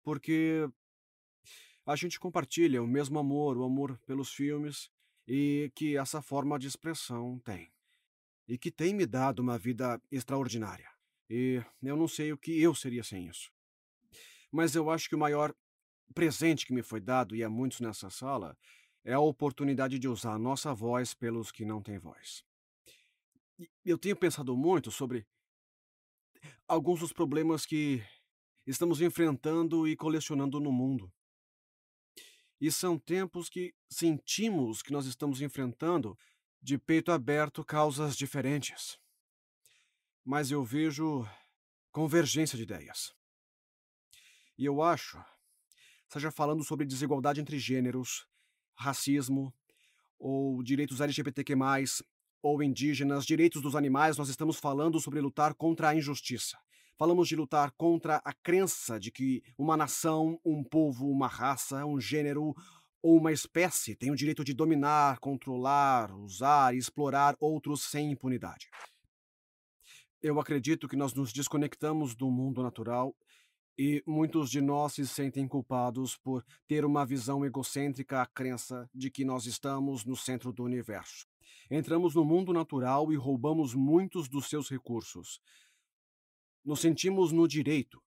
Porque a gente compartilha o mesmo amor, o amor pelos filmes e que essa forma de expressão tem. E que tem me dado uma vida extraordinária. E eu não sei o que eu seria sem isso. Mas eu acho que o maior presente que me foi dado, e há muitos nessa sala, é a oportunidade de usar a nossa voz pelos que não têm voz. E Eu tenho pensado muito sobre alguns dos problemas que estamos enfrentando e colecionando no mundo. E são tempos que sentimos que nós estamos enfrentando de peito aberto causas diferentes. Mas eu vejo convergência de ideias. E eu acho, seja falando sobre desigualdade entre gêneros, racismo, ou direitos LGBTQ+, ou indígenas, direitos dos animais, nós estamos falando sobre lutar contra a injustiça. Falamos de lutar contra a crença de que uma nação, um povo, uma raça, um gênero ou uma espécie tem o direito de dominar, controlar, usar e explorar outros sem impunidade. Eu acredito que nós nos desconectamos do mundo natural e muitos de nós se sentem culpados por ter uma visão egocêntrica, a crença de que nós estamos no centro do universo. Entramos no mundo natural e roubamos muitos dos seus recursos. Nos sentimos no direito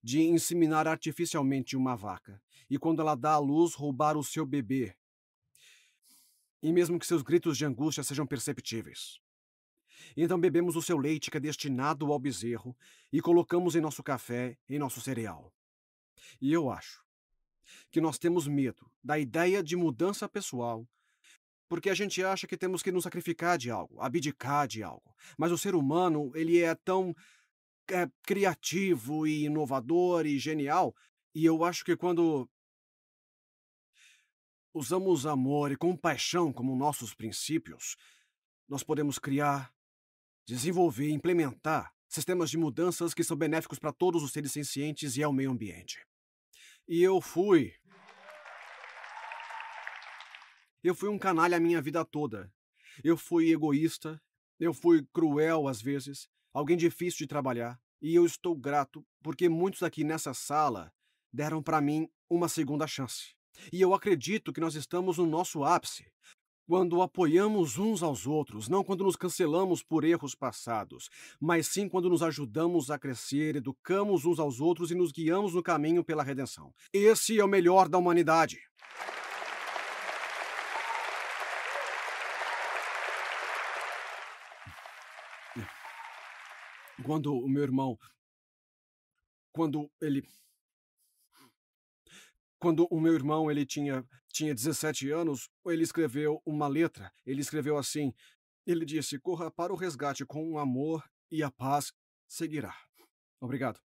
de inseminar artificialmente uma vaca e, quando ela dá à luz, roubar o seu bebê. E mesmo que seus gritos de angústia sejam perceptíveis. Então bebemos o seu leite que é destinado ao bezerro e colocamos em nosso café, em nosso cereal. E eu acho que nós temos medo da ideia de mudança pessoal porque a gente acha que temos que nos sacrificar de algo, abdicar de algo. Mas o ser humano, ele é tão é, criativo e inovador e genial, e eu acho que quando usamos amor e compaixão como nossos princípios, nós podemos criar, desenvolver e implementar sistemas de mudanças que são benéficos para todos os seres sencientes e ao meio ambiente. E eu fui. Eu fui um canalha a minha vida toda. Eu fui egoísta, eu fui cruel às vezes, alguém difícil de trabalhar, e eu estou grato porque muitos aqui nessa sala deram para mim uma segunda chance. E eu acredito que nós estamos no nosso ápice. Quando apoiamos uns aos outros, não quando nos cancelamos por erros passados, mas sim quando nos ajudamos a crescer, educamos uns aos outros e nos guiamos no caminho pela redenção. Esse é o melhor da humanidade. Quando o meu irmão. Quando ele quando o meu irmão ele tinha, tinha 17 anos, ele escreveu uma letra. Ele escreveu assim: ele disse: corra para o resgate com amor e a paz seguirá. Obrigado.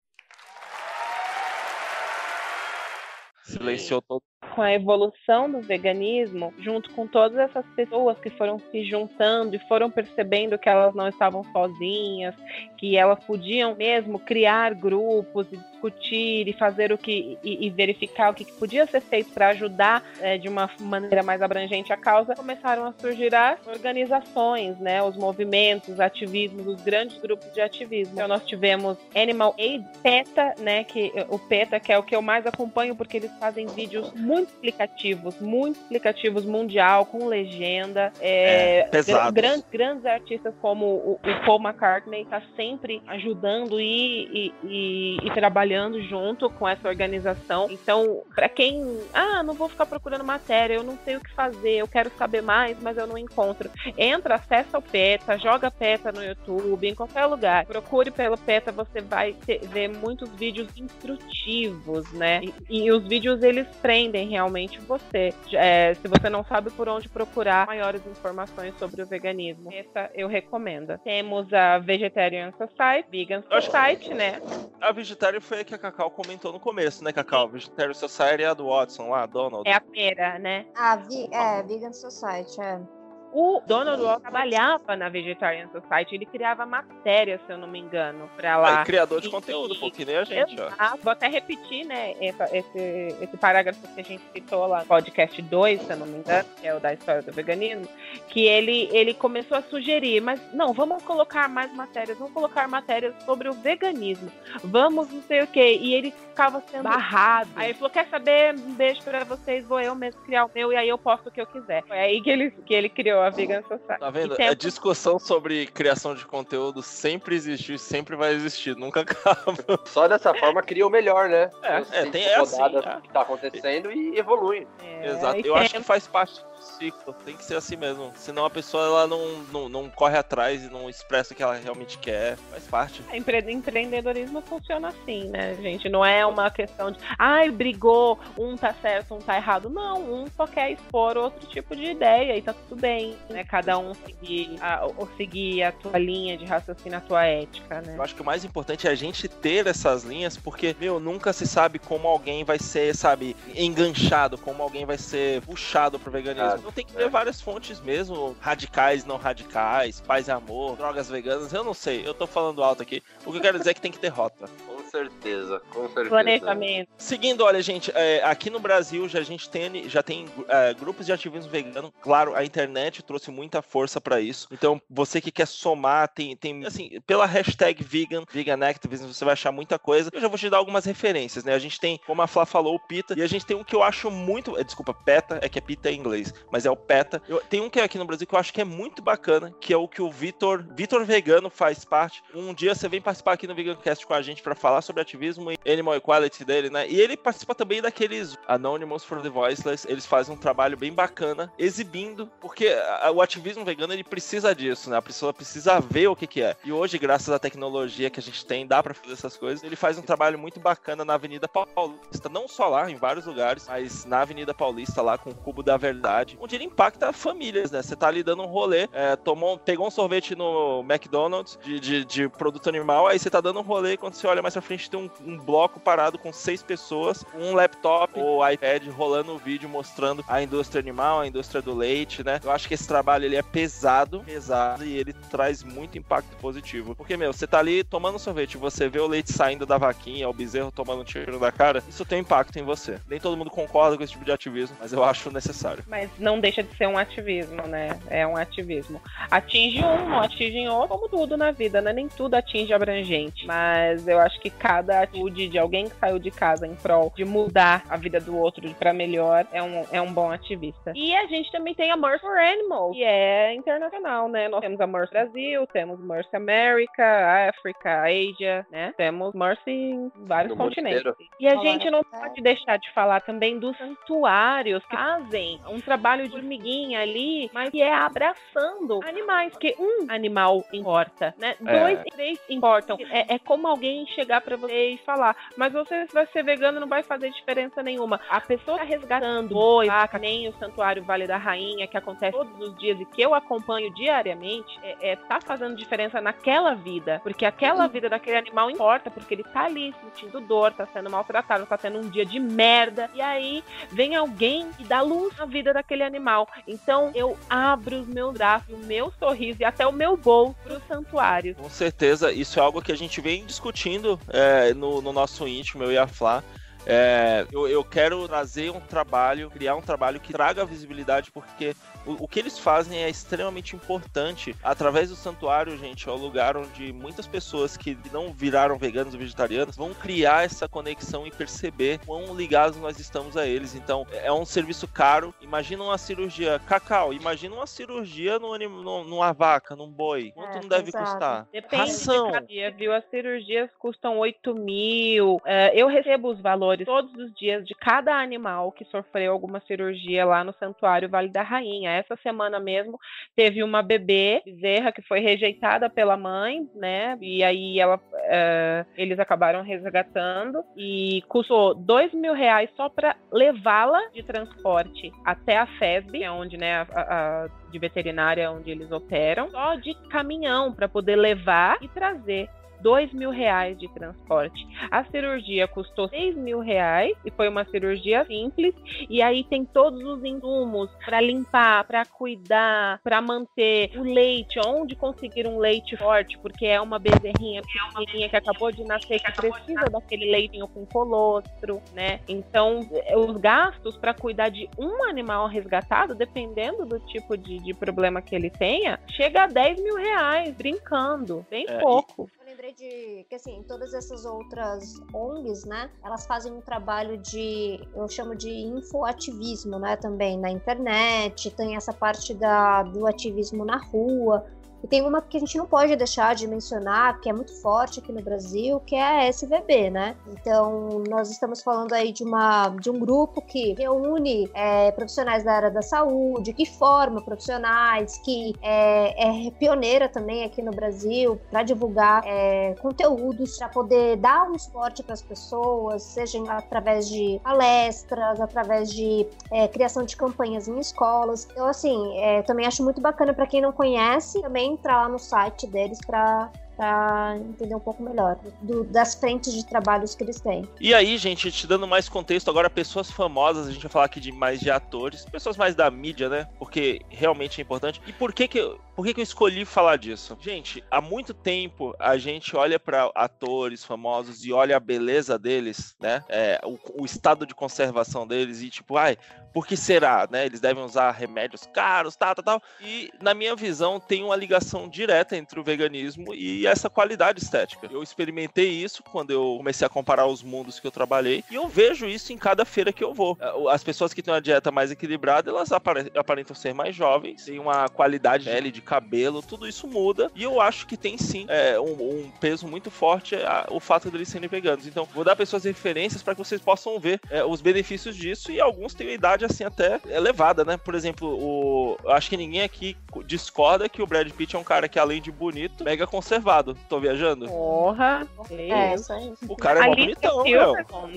Silenciou todo com a evolução do veganismo, junto com todas essas pessoas que foram se juntando e foram percebendo que elas não estavam sozinhas, que elas podiam mesmo criar grupos e discutir e fazer o que e, e verificar o que, podia ser feito para ajudar é, de uma maneira mais abrangente a causa, começaram a surgir as organizações, né, os movimentos, ativismos, os grandes grupos de ativismo. Então nós tivemos Animal Aid, PETA, né, que o PETA que é o que eu mais acompanho porque eles fazem vídeos muito explicativos, muito explicativos mundial, com legenda. É, é. Grandes, grandes artistas como o, o Paul McCartney está sempre ajudando e, e, e, e, trabalhando junto com essa organização. Então, para quem, ah, não vou ficar procurando matéria, eu não sei o que fazer, eu quero saber mais, mas eu não encontro. Entra, acessa o PETA, joga PETA no YouTube, em qualquer lugar. Procure pelo PETA, você vai ter, ver muitos vídeos instrutivos, né? E os vídeos eles prendem realmente você. É, se você não sabe por onde procurar maiores informações sobre o veganismo, essa eu recomendo. Temos a Vegetarian Society, Vegan Society, né? A Vegetarian foi a que a Cacau comentou no começo, né, Cacau? A Vegetarian Society é a do Watson lá, Donald. É a primeira, né? Ah, vi é, Vegan Society, é. O Donald Walk trabalhava na Vegetarian Society, ele criava matérias, se eu não me engano, pra lá. É, criador de e, conteúdo, pô, que nem a gente, ó. Vou até repetir, né, essa, esse, esse parágrafo que a gente citou lá no podcast 2, se eu não me engano, que é o da história do veganismo, que ele, ele começou a sugerir, mas não, vamos colocar mais matérias, vamos colocar matérias sobre o veganismo, vamos não sei o quê, e ele ficava sendo barrado. Aí ele falou, quer saber, um beijo pra vocês, vou eu mesmo criar o meu, e aí eu posto o que eu quiser. Foi aí que ele, que ele criou a Vegan Society. Tá vendo? A discussão sobre criação de conteúdo sempre existiu e sempre vai existir, nunca acaba. Só dessa forma cria o melhor, né? É, é tem é assim, é. que tá acontecendo e evolui. É, Exato. Eu acho que faz parte ciclo. Tem que ser assim mesmo. Senão a pessoa ela não, não, não corre atrás e não expressa o que ela realmente quer. Faz parte. É, empre empreendedorismo funciona assim, né, gente? Não é uma questão de, ai, brigou, um tá certo, um tá errado. Não, um só quer expor outro tipo de ideia e tá tudo bem, né? Cada um seguir a, ou seguir a tua linha de raciocínio, a tua ética, né? Eu acho que o mais importante é a gente ter essas linhas, porque, meu, nunca se sabe como alguém vai ser, sabe, enganchado, como alguém vai ser puxado pro veganismo. Então tem que ver várias fontes mesmo, radicais, não radicais, paz e amor, drogas veganas, eu não sei, eu tô falando alto aqui. O que eu quero dizer é que tem que ter rota. Com certeza, com certeza. Planejamento. Seguindo, olha, gente, é, aqui no Brasil já a gente tem, já tem é, grupos de ativismo vegano. Claro, a internet trouxe muita força para isso. Então, você que quer somar, tem, tem assim, pela hashtag vegan, vegan activism, você vai achar muita coisa. Eu já vou te dar algumas referências, né? A gente tem, como a Flá falou, o PITA, e a gente tem um que eu acho muito, é, desculpa, PETA, é que é PITA em inglês, mas é o PETA. Eu, tem um que é aqui no Brasil que eu acho que é muito bacana, que é o que o Vitor, Vitor Vegano faz parte. Um dia você vem participar aqui no VeganCast com a gente para falar falar sobre ativismo e animal equality dele, né? E ele participa também daqueles Anonymous for the Voiceless. Eles fazem um trabalho bem bacana, exibindo, porque o ativismo vegano ele precisa disso, né? A pessoa precisa ver o que, que é. E hoje, graças à tecnologia que a gente tem, dá para fazer essas coisas. Ele faz um trabalho muito bacana na Avenida Paulista, não só lá, em vários lugares, mas na Avenida Paulista, lá com o Cubo da Verdade, onde ele impacta famílias, né? Você tá ali dando um rolê, é, tomou, pegou um sorvete no McDonald's de, de, de, produto animal, aí você tá dando um rolê, quando você olha mais pra frente, tem um, um bloco parado com seis pessoas, um laptop ou iPad rolando o vídeo mostrando a indústria animal, a indústria do leite, né? Eu acho que esse trabalho ele é pesado, pesado, e ele traz muito impacto positivo. Porque, meu, você tá ali tomando sorvete, você vê o leite saindo da vaquinha, o bezerro tomando um tiro da cara, isso tem impacto em você. Nem todo mundo concorda com esse tipo de ativismo, mas eu acho necessário. Mas não deixa de ser um ativismo, né? É um ativismo. Atinge um, não atinge outro, como tudo na vida, né? Nem tudo atinge abrangente. Mas eu acho que cada atitude de alguém que saiu de casa em prol de mudar a vida do outro para melhor é um, é um bom ativista. E a gente também tem a Mercy for Animals, que é internacional, né? Nós temos a Mercy Brasil, temos Mercy América, África, Ásia, né? Temos Mercy em vários continentes. E a gente não pode deixar de falar também dos santuários que fazem um trabalho de formiguinha ali, mas que é abraçando animais, que um animal importa, né? É. Dois, três importam. É, é como alguém chegar para você e falar, mas você vai ser vegano, não vai fazer diferença nenhuma. A pessoa tá resgatando boi, vaca, nem o santuário Vale da Rainha, que acontece todos os dias e que eu acompanho diariamente, é, é tá fazendo diferença naquela vida, porque aquela vida daquele animal importa, porque ele tá ali sentindo dor, tá sendo maltratado, tá tendo um dia de merda, e aí vem alguém e dá luz na vida daquele animal. Então eu abro os meus braços, o meu sorriso e até o meu bolso pro santuário. Com certeza, isso é algo que a gente vem discutindo é, no, no nosso íntimo, eu e a Flá. É, eu, eu, quero trazer um trabalho, criar um trabalho que traga visibilidade, porque o, o, que eles fazem é extremamente importante. Através do santuário, gente, é o lugar onde muitas pessoas que não viraram veganos ou vegetarianos vão criar essa conexão e perceber quão ligados nós estamos a eles. Então, é um serviço caro. Imagina uma cirurgia. Cacau, imagina uma cirurgia no, no, numa vaca, num boi. Quanto é, não deve exato. custar? Depende Ração. de dia, viu? As cirurgias custam 8 mil. É, eu recebo os valores todos os dias de cada animal que sofreu alguma cirurgia lá no Santuário Vale da Rainha. Essa semana mesmo teve uma bebê bezerra que foi rejeitada pela mãe, né? E aí ela, uh, eles acabaram resgatando e custou dois mil reais só para levá-la de transporte até a FESB, é onde, né, a, a de veterinária onde eles operam, só de caminhão para poder levar e trazer dois mil reais de transporte. A cirurgia custou seis mil reais e foi uma cirurgia simples. E aí tem todos os insumos para limpar, para cuidar, para manter o leite, onde conseguir um leite forte, porque é uma bezerrinha pequenininha que acabou de nascer que precisa daquele leitinho com colostro, né? Então os gastos para cuidar de um animal resgatado, dependendo do tipo de, de problema que ele tenha, chega a 10 mil reais brincando, bem é, pouco lembrei de que assim, todas essas outras ONGs, né, elas fazem um trabalho de, eu chamo de infoativismo, né, também na internet, tem essa parte da, do ativismo na rua, e tem uma que a gente não pode deixar de mencionar, que é muito forte aqui no Brasil, que é a SVB, né? Então, nós estamos falando aí de, uma, de um grupo que reúne é, profissionais da área da saúde, que forma profissionais, que é, é pioneira também aqui no Brasil para divulgar é, conteúdos, para poder dar um suporte para as pessoas, seja através de palestras, através de é, criação de campanhas em escolas. Então, assim, é, também acho muito bacana para quem não conhece, também entrar lá no site deles para para entender um pouco melhor do, das frentes de trabalhos que eles têm. E aí, gente, te dando mais contexto, agora pessoas famosas, a gente vai falar aqui de mais de atores, pessoas mais da mídia, né? Porque realmente é importante. E por que que eu, por que que eu escolhi falar disso? Gente, há muito tempo a gente olha para atores famosos e olha a beleza deles, né? É, o, o estado de conservação deles e tipo, ai, por que será, né? Eles devem usar remédios caros, tal, tal, tal. E na minha visão tem uma ligação direta entre o veganismo e a essa qualidade estética. Eu experimentei isso quando eu comecei a comparar os mundos que eu trabalhei e eu vejo isso em cada feira que eu vou. É, as pessoas que têm uma dieta mais equilibrada, elas aparentam ser mais jovens, têm uma qualidade de pele, de cabelo, tudo isso muda e eu acho que tem sim é, um, um, peso muito forte a, o fato deles serem veganos. Então, vou dar pessoas referências para que vocês possam ver é, os benefícios disso e alguns têm uma idade assim até elevada, né? Por exemplo, o, eu acho que ninguém aqui discorda que o Brad Pitt é um cara que além de bonito, mega conservado. Tô viajando? Porra. É, isso aí. O cara é mó bonitão, meu.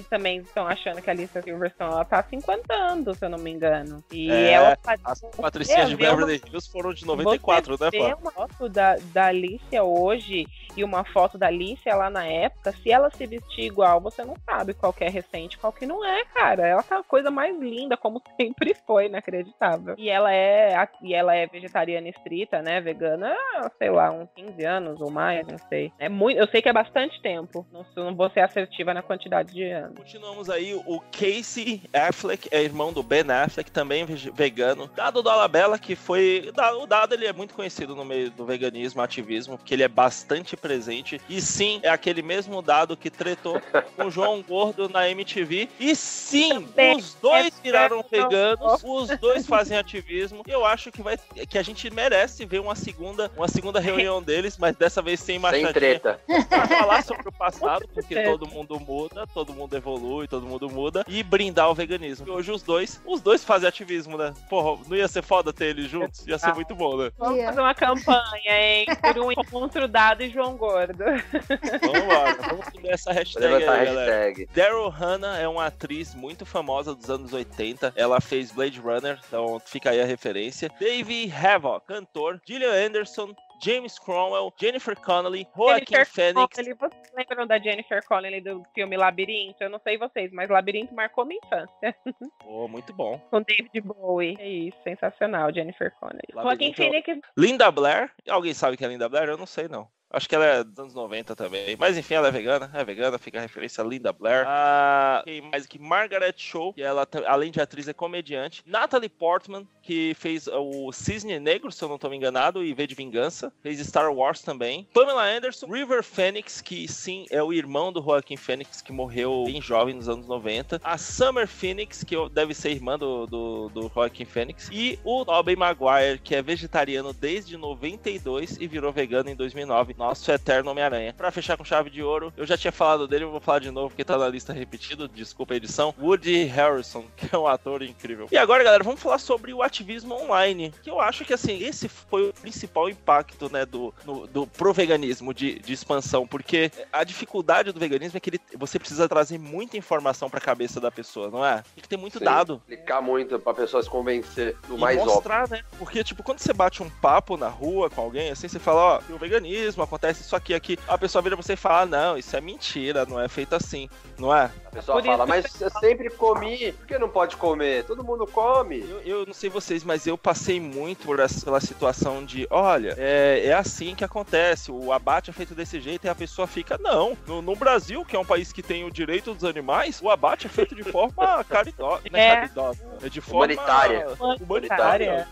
também estão achando que a Alicia Silverstone ela tá 50 anos, se eu não me engano. E é, ela as patricinhas de Beverly Hills foram de 94, você né, Tem uma foto da, da Alicia hoje e uma foto da Alicia lá na época, se ela se vestir igual, você não sabe qual que é recente, qual que não é, cara. Ela tá a coisa mais linda, como sempre foi, inacreditável. E ela é, e ela é vegetariana estrita, né, vegana, sei lá, uns 15 anos ou mais, não sei. É muito, eu sei que é bastante tempo. Não, não vou ser assertiva na quantidade de anos. Continuamos aí, o Casey Affleck é irmão do Ben Affleck, também vegano. Dado do Alabella, que foi, o Dado ele é muito conhecido no meio do veganismo, ativismo, porque ele é bastante presente. E sim, é aquele mesmo Dado que tretou com o João Gordo na MTV. E sim, também os dois é viraram veganos, os dois fazem ativismo. Eu acho que vai que a gente merece ver uma segunda, uma segunda reunião deles, mas dessa vez sem machadinha. Sem treta. Pra falar sobre o passado, porque todo mundo muda, todo mundo evolui, todo mundo muda, e brindar o veganismo. E hoje os dois, os dois fazem ativismo, né? Porra, não ia ser foda ter eles juntos? Ia ser ah. muito bom, né? Vamos fazer uma campanha, hein? Por um encontro dado e João Gordo. Vamos lá, vamos subir essa hashtag aí, hashtag. galera. Daryl Hannah é uma atriz muito famosa dos anos 80. Ela fez Blade Runner, então fica aí a referência. Dave Havoc, cantor. Gillian Anderson, James Cromwell, Jennifer Connelly, Joaquin Phoenix. Connelly. Vocês lembram da Jennifer Connelly do filme Labirinto? Eu não sei vocês, mas Labirinto marcou minha infância. Oh, muito bom. Com David Bowie. É isso, sensacional, Jennifer Connelly. Joaquin Phoenix. Linda Blair. Alguém sabe que é Linda Blair? Eu não sei, não. Acho que ela é dos anos 90 também. Mas enfim, ela é vegana. É vegana, fica a referência a Linda Blair. Ah, quem mais aqui? Margaret Cho, que ela, além de atriz, é comediante. Natalie Portman, que fez o Cisne Negro, se eu não estou me enganado, e V de Vingança. Fez Star Wars também. Pamela Anderson. River Phoenix, que sim, é o irmão do Joaquim Phoenix, que morreu bem jovem nos anos 90. A Summer Phoenix, que deve ser irmã do, do, do Joaquim Phoenix. E o Tobey Maguire, que é vegetariano desde 92 e virou vegano em 2009 nosso eterno Homem-Aranha. Pra fechar com chave de ouro, eu já tinha falado dele, eu vou falar de novo, porque tá na lista repetido, desculpa a edição. Woody Harrison, que é um ator incrível. E agora, galera, vamos falar sobre o ativismo online, que eu acho que, assim, esse foi o principal impacto, né, do, no, do pro veganismo, de, de expansão, porque a dificuldade do veganismo é que ele, você precisa trazer muita informação pra cabeça da pessoa, não é? Tem que ter muito Sim, dado. Explicar muito pra pessoa se convencer do e mais mostrar, óbvio. né? Porque, tipo, quando você bate um papo na rua com alguém, assim, você fala, ó, o veganismo, acontece isso aqui, aqui. A pessoa vira pra você e fala, ah, não, isso é mentira, não é feito assim, não é? A pessoa Por fala, mas eu sempre comi, por que não pode comer? Todo mundo come. Eu, eu não sei vocês, mas eu passei muito por essa, pela situação de, olha, é, é assim que acontece, o abate é feito desse jeito e a pessoa fica, não, no, no Brasil, que é um país que tem o direito dos animais, o abate é feito de forma caridosa, é. é caridosa, é de forma humanitária. humanitária.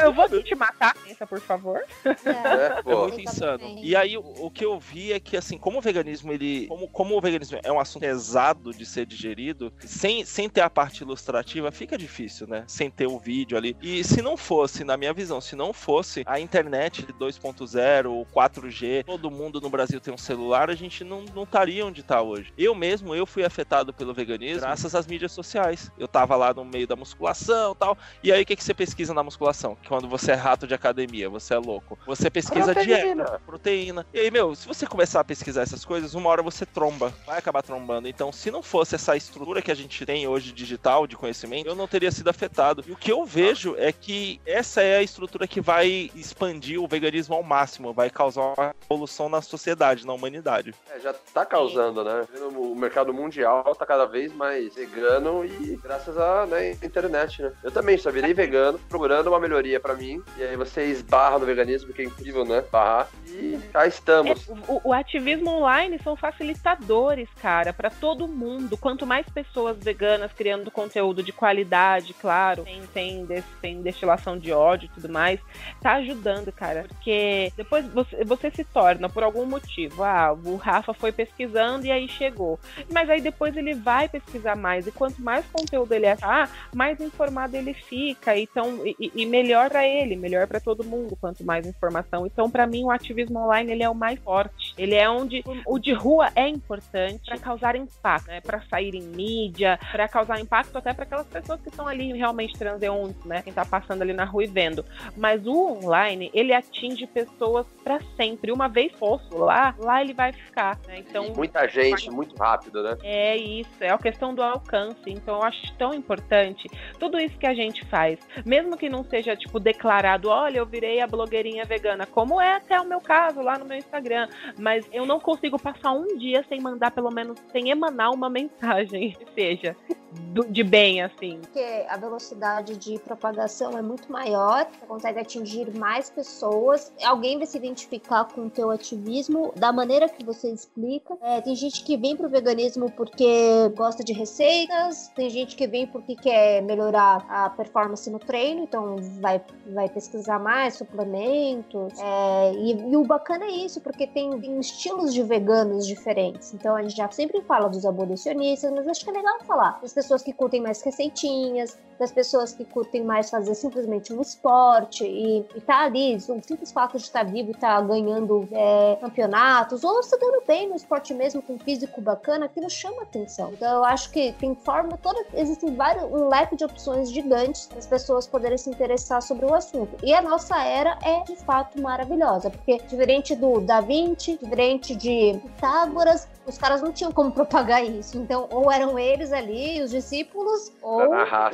Eu vou te matar, pensa, por favor. É, é muito insano. E aí, o, que eu vi é que, assim, como o veganismo, ele. Como, como o veganismo é um assunto pesado de ser digerido, sem, sem ter a parte ilustrativa, fica difícil, né? Sem ter o vídeo ali. E se não fosse, na minha visão, se não fosse a internet 2.0, o 4G, todo mundo no Brasil tem um celular, a gente não, não estaria onde está hoje. Eu mesmo, eu fui afetado pelo veganismo graças às mídias sociais. Eu tava lá no meio da musculação e tal. E aí, o que, que você pesquisa na musculação? Quando você é rato de academia, você é louco. Você pesquisa proteína. dieta, proteína. E aí, meu, se você começar a pesquisar essas coisas, uma hora você tromba. Vai acabar trombando. Então, se não fosse essa estrutura que a gente tem hoje digital de conhecimento, eu não teria sido afetado. E o que eu vejo é que essa é a estrutura que vai expandir o veganismo ao máximo, vai causar uma evolução na sociedade, na humanidade. É, já tá causando, né? O mercado mundial tá cada vez mais vegano e graças à né, internet, né? Eu também só virei vegano procurando uma melhoria pra mim. E aí você esbarra no veganismo, que é incrível, né? Barrar. E cá estamos. É, o, o ativismo online são facilitadores, cara, pra todo mundo. Quanto mais pessoas veganas criando conteúdo de qualidade, claro, sem, sem, des- sem destilação de ódio e tudo mais, tá ajudando, cara. Porque depois você, você se torna, por algum motivo, ah, o Rafa foi pesquisando e aí chegou. Mas aí depois ele vai pesquisar mais. E quanto mais conteúdo ele achar, mais informado ele fica. Então, e, e- melhor pra ele, melhor pra todo mundo, quanto mais informação. Então, pra mim, o ativismo online ele é o mais forte. Ele é onde o de rua é importante pra causar impacto, né? Para sair em mídia, pra causar impacto até pra aquelas pessoas que estão ali realmente transeuntes, né? Quem tá passando ali na rua e vendo. Mas o online, ele atinge pessoas pra sempre. Uma vez posto lá, lá ele vai ficar, né? Então, Muita gente, muito rápido, né? é isso, é a questão do alcance. Então eu acho tão importante tudo isso que a gente faz. Mesmo que não seja, tipo, declarado, olha, eu virei a blogueirinha vegana, como é até o meu caso lá no meu Instagram. Mas eu não consigo passar um dia sem mandar, pelo menos, sem emanar uma mensagem, seja do- de bem, assim. Porque a velocidade de propagação é muito maior, você consegue atingir mais pessoas, alguém vai se identificar com o teu ativismo da maneira que você explica. É, tem gente que vem pro veganismo porque gosta de receitas, tem gente que vem porque quer melhorar a performance no treino, então vai, vai pesquisar mais suplementos. É, e, e o bacana é isso, porque tem, tem estilos de veganos diferentes. Então a gente já sempre fala dos abolicionistas, mas acho que é legal falar das pessoas que curtem mais receitinhas, das pessoas que curtem mais fazer simplesmente um esporte e, e tá ali, o simples fato de estar vivo e estar ganhando é, campeonatos, ou se dando bem no esporte mesmo, com um físico bacana, aquilo chama atenção. Então eu acho que tem forma toda, existem vários, um leque de opções gigantes para as pessoas poderem se interessar sobre o assunto. E a nossa era é de fato maravilhosa, porque diferente do Da Vinci, diferente de Pitágoras, os caras não tinham como propagar isso. Então, ou eram eles ali, os discípulos, ou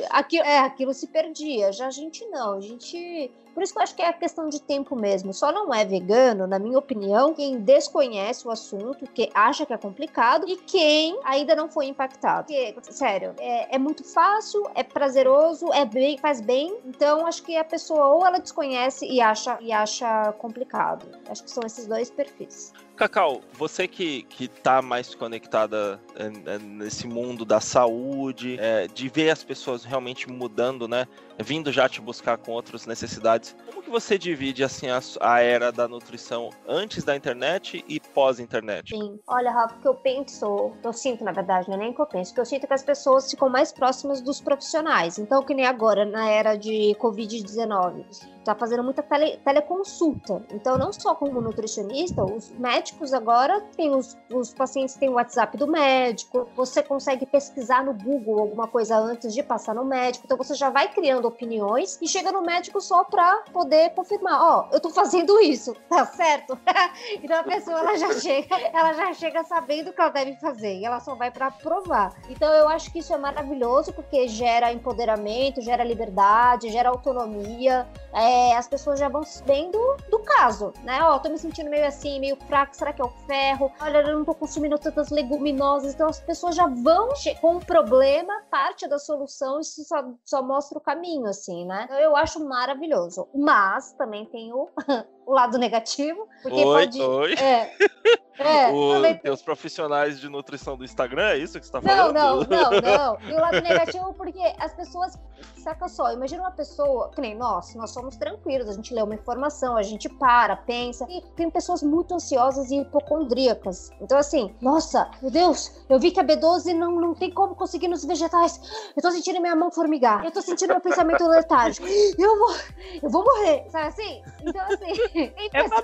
aquilo, é, aquilo se perdia. Já a gente não, a gente. Por isso que eu acho que é questão de tempo mesmo. Só não é vegano, na minha opinião, quem desconhece o assunto, que acha que é complicado e quem ainda não foi impactado. Porque, sério, é, é muito fácil, é prazeroso, é bem, faz bem. Então, acho que a pessoa ou ela desconhece e acha, e acha complicado. Acho que são esses dois perfis. Cacau, você que, que tá mais conectada é, é, nesse mundo da saúde, é, de ver as pessoas realmente mudando, né? Vindo já te buscar com outras necessidades. Como que você divide assim a, a era da nutrição antes da internet e pós-internet? Sim. Olha, Rafa, o que eu penso, eu sinto, na verdade, não é nem que eu penso, que eu sinto é que as pessoas ficam mais próximas dos profissionais. Então, que nem agora, na era de Covid-19, tá fazendo muita tele, teleconsulta. Então, não só como nutricionista, os médicos agora têm os, os pacientes têm o WhatsApp do médico, você consegue pesquisar no Google alguma coisa antes de passar no médico. Então, você já vai criando opiniões e chega no médico só pra poder confirmar, ó, eu tô fazendo isso, tá certo? então a pessoa ela já chega, ela já chega sabendo o que ela deve fazer e ela só vai pra provar. Então eu acho que isso é maravilhoso porque gera empoderamento, gera liberdade, gera autonomia. É, as pessoas já vão bem do, do caso, né? Ó, tô me sentindo meio assim, meio fraco, será que é o ferro? Olha, eu não tô consumindo tantas leguminosas, então as pessoas já vão com o problema, parte da solução, isso só, só mostra o caminho, assim, né? Eu acho maravilhoso. Mas também tem o, o lado negativo, porque oi, pode. oi. É, é, O, também tem- teus profissionais de nutrição do Instagram, é isso que você tá não, falando? não, não, não. E o lado negativo, porque as pessoas. Saca só, imagina uma pessoa, que nem nós, nós somos tranquilos, a gente lê uma informação, a gente para, pensa. E tem pessoas muito ansiosas e hipocondríacas. Então, assim, nossa, meu Deus, eu vi que a B12 não, não tem como conseguir nos vegetais. Eu tô sentindo minha mão formigar. Eu tô sentindo meu pensamento letárgico. Eu vou, eu vou morrer. Sabe assim? Então, assim, tem Eu vou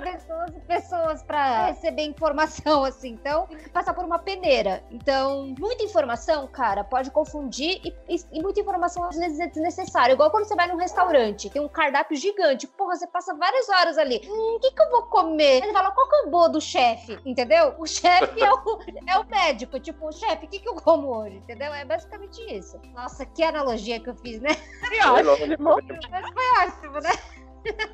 pessoas, e pessoas pra receber informação, assim. Então, tem que passar por uma peneira. Então, muita informação, cara, pode confundir e, e- e muita informação às vezes é desnecessária. Igual quando você vai num restaurante, tem um cardápio gigante. Porra, você passa várias horas ali. Hum, o que, que eu vou comer? Você fala, qual que é o boa do chefe? Entendeu? O chefe é o, é o médico. Tipo, chefe, o que, que eu como hoje? Entendeu? É basicamente isso. Nossa, que analogia que eu fiz, né? Foi longe. Mas foi ótimo, né?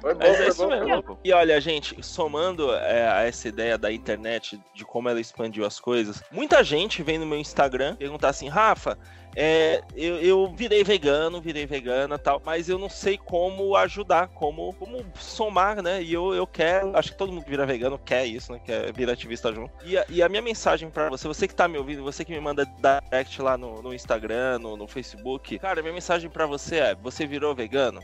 Foi bom, Mas é isso bom. mesmo. E olha, gente, somando é, a essa ideia da internet, de como ela expandiu as coisas, muita gente vem no meu Instagram perguntar assim, Rafa, é, eu, eu virei vegano, virei vegana tal, mas eu não sei como ajudar, como, como somar, né? E eu, eu quero, acho que todo mundo que vira vegano quer isso, né? Quer vir ativista junto. E a, e a minha mensagem pra você, você que tá me ouvindo, você que me manda direct lá no, no Instagram, no, no Facebook, cara, minha mensagem pra você é: você virou vegano?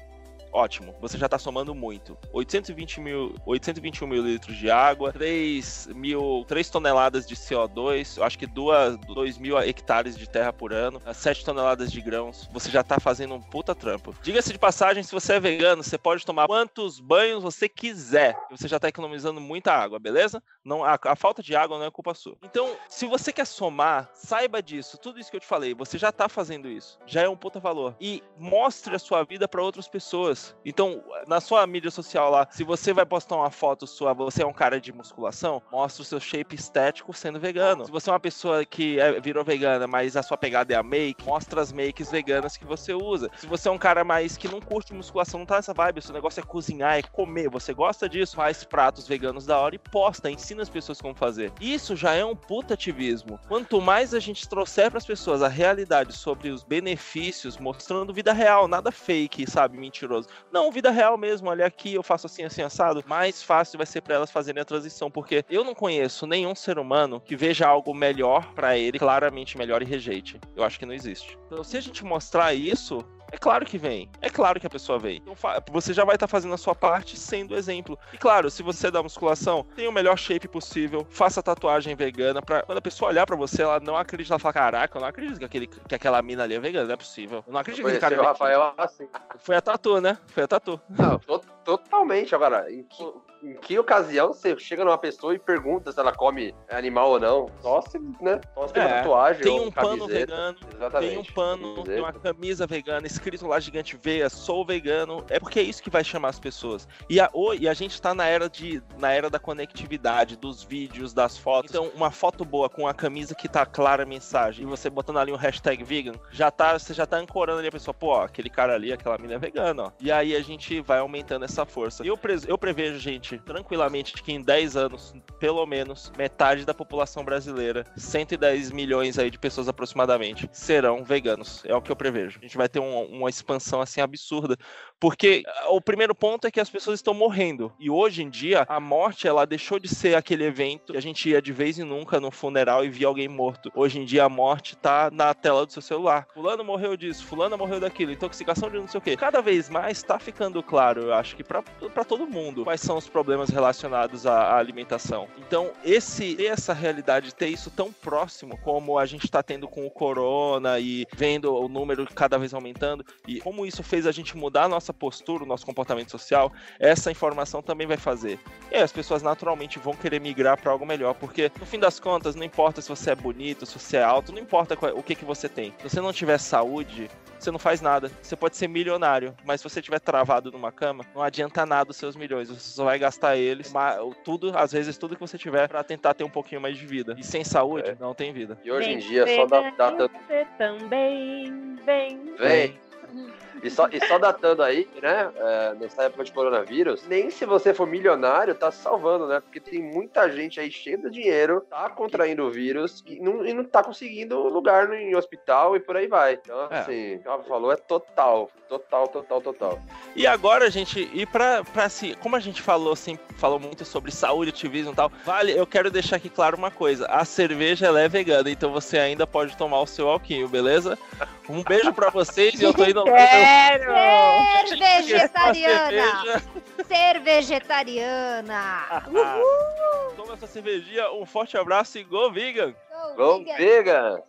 Ótimo, você já tá somando muito. 820 mil, 821 mil litros de água, 3, mil, 3 toneladas de CO2, eu acho que 2, 2 mil hectares de terra por ano, 7 toneladas de grãos. Você já tá fazendo um puta trampo. Diga-se de passagem, se você é vegano, você pode tomar quantos banhos você quiser. Você já tá economizando muita água, beleza? Não, a, a falta de água não é culpa sua. Então, se você quer somar, saiba disso. Tudo isso que eu te falei, você já tá fazendo isso. Já é um puta valor. E mostre a sua vida para outras pessoas. Então, na sua mídia social lá, se você vai postar uma foto sua, você é um cara de musculação, mostra o seu shape estético sendo vegano. Se você é uma pessoa que é- virou vegana, mas a sua pegada é a make, mostra as makes veganas que você usa. Se você é um cara mais que não curte musculação, não tá nessa vibe, seu negócio é cozinhar, é comer, você gosta disso, faz pratos veganos da hora e posta, ensina as pessoas como fazer. Isso já é um puta ativismo. Quanto mais a gente trouxer para as pessoas a realidade sobre os benefícios, mostrando vida real, nada fake, sabe, mentiroso. Não, vida real mesmo, olha aqui, eu faço assim, assim, assado. Mais fácil vai ser para elas fazerem a transição, porque eu não conheço nenhum ser humano que veja algo melhor para ele, claramente melhor e rejeite. Eu acho que não existe. Então, se a gente mostrar isso, é claro que vem. É claro que a pessoa vem. Então, você já vai estar fazendo a sua parte sendo exemplo. E claro, se você é da musculação, tenha o melhor shape possível, faça tatuagem vegana, pra quando a pessoa olhar pra você, ela não acredita, ela fala, caraca, eu não acredito que, aquele, que aquela mina ali é vegana, não é possível. Eu não acredito que aquele cara é o. Rafael assim. Foi a tatu, né? Foi a tatu. Não, to- totalmente. Agora, em que, em que ocasião você chega numa pessoa e pergunta se ela come animal ou não? Só se, né? Só se tem uma É, tatuagem Tem um pano camiseta. vegano, Exatamente. tem um pano, tem uma Camiseta. camisa vegana, escrito lá gigante veia, sou vegano. É porque é isso que vai chamar as pessoas. E a, e a gente tá na era de na era da conectividade, dos vídeos, das fotos. Então, uma foto boa com a camisa que tá clara a mensagem e você botando ali um hashtag vegan, já tá, você já tá ancorando ali a pessoa, pô, ó, aquele cara ali, aquela mina é vegana, ó. E aí a gente vai aumentando essa força. E eu, eu prevejo, gente, tranquilamente, que em 10 anos, pelo menos, metade da população brasileira, 110 milhões aí de pessoas aproximadamente, serão veganos. É o que eu prevejo. A gente vai ter um- uma expansão assim absurda. Porque ah, o primeiro ponto é que as pessoas estão morrendo. E hoje em dia, a morte, ela deixou de ser aquele evento que a gente ia de vez em nunca no funeral e via alguém morto. Hoje em dia, a morte tá na tela do seu celular. Fulano morreu disso, fulano morreu daquilo, intoxicação de não sei o quê. Cada vez mais tá ficando claro, eu acho que pra todo mundo, quais são os problemas relacionados à, alimentação. Então, esse ter essa realidade, ter isso tão próximo como a gente tá tendo com o corona e vendo o número cada vez aumentando, e como isso fez a gente mudar a nossa postura, o nosso comportamento social, essa informação também vai fazer. E as pessoas naturalmente vão querer migrar para algo melhor, porque no fim das contas, não importa se você é bonito, se você é alto, não importa o que, que você tem. Se você não tiver saúde, você não faz nada. Você pode ser milionário, mas se você estiver travado numa cama, não adianta nada os seus milhões. Você só vai gastar eles, ma- tudo, às vezes tudo que você tiver, para tentar ter um pouquinho mais de vida. E sem saúde, É. não tem vida. E hoje em Vem dia, só dá, dá tanto. Você também vem. Vem. E só, e só datando aí, né? é, nessa época de coronavírus, nem se você for milionário, tá se salvando, né? Porque tem muita gente aí cheia de dinheiro, tá contraindo o vírus e não, e não tá conseguindo lugar no, em hospital e por aí vai. Então, É. assim, o falou é total. Total, total, total. E agora, gente, e pra, pra se. Como a gente falou, assim, falou muito sobre saúde, ativismo e tal, vale, eu quero deixar aqui claro uma coisa: a cerveja ela é vegana, então você ainda pode tomar o seu alquinho, beleza? Um beijo pra vocês e eu tô indo. Quero! Ser vegetariana! Ser vegetariana! Toma essa cervejinha, um forte abraço e go vegan! Go, Go vegan. vegan!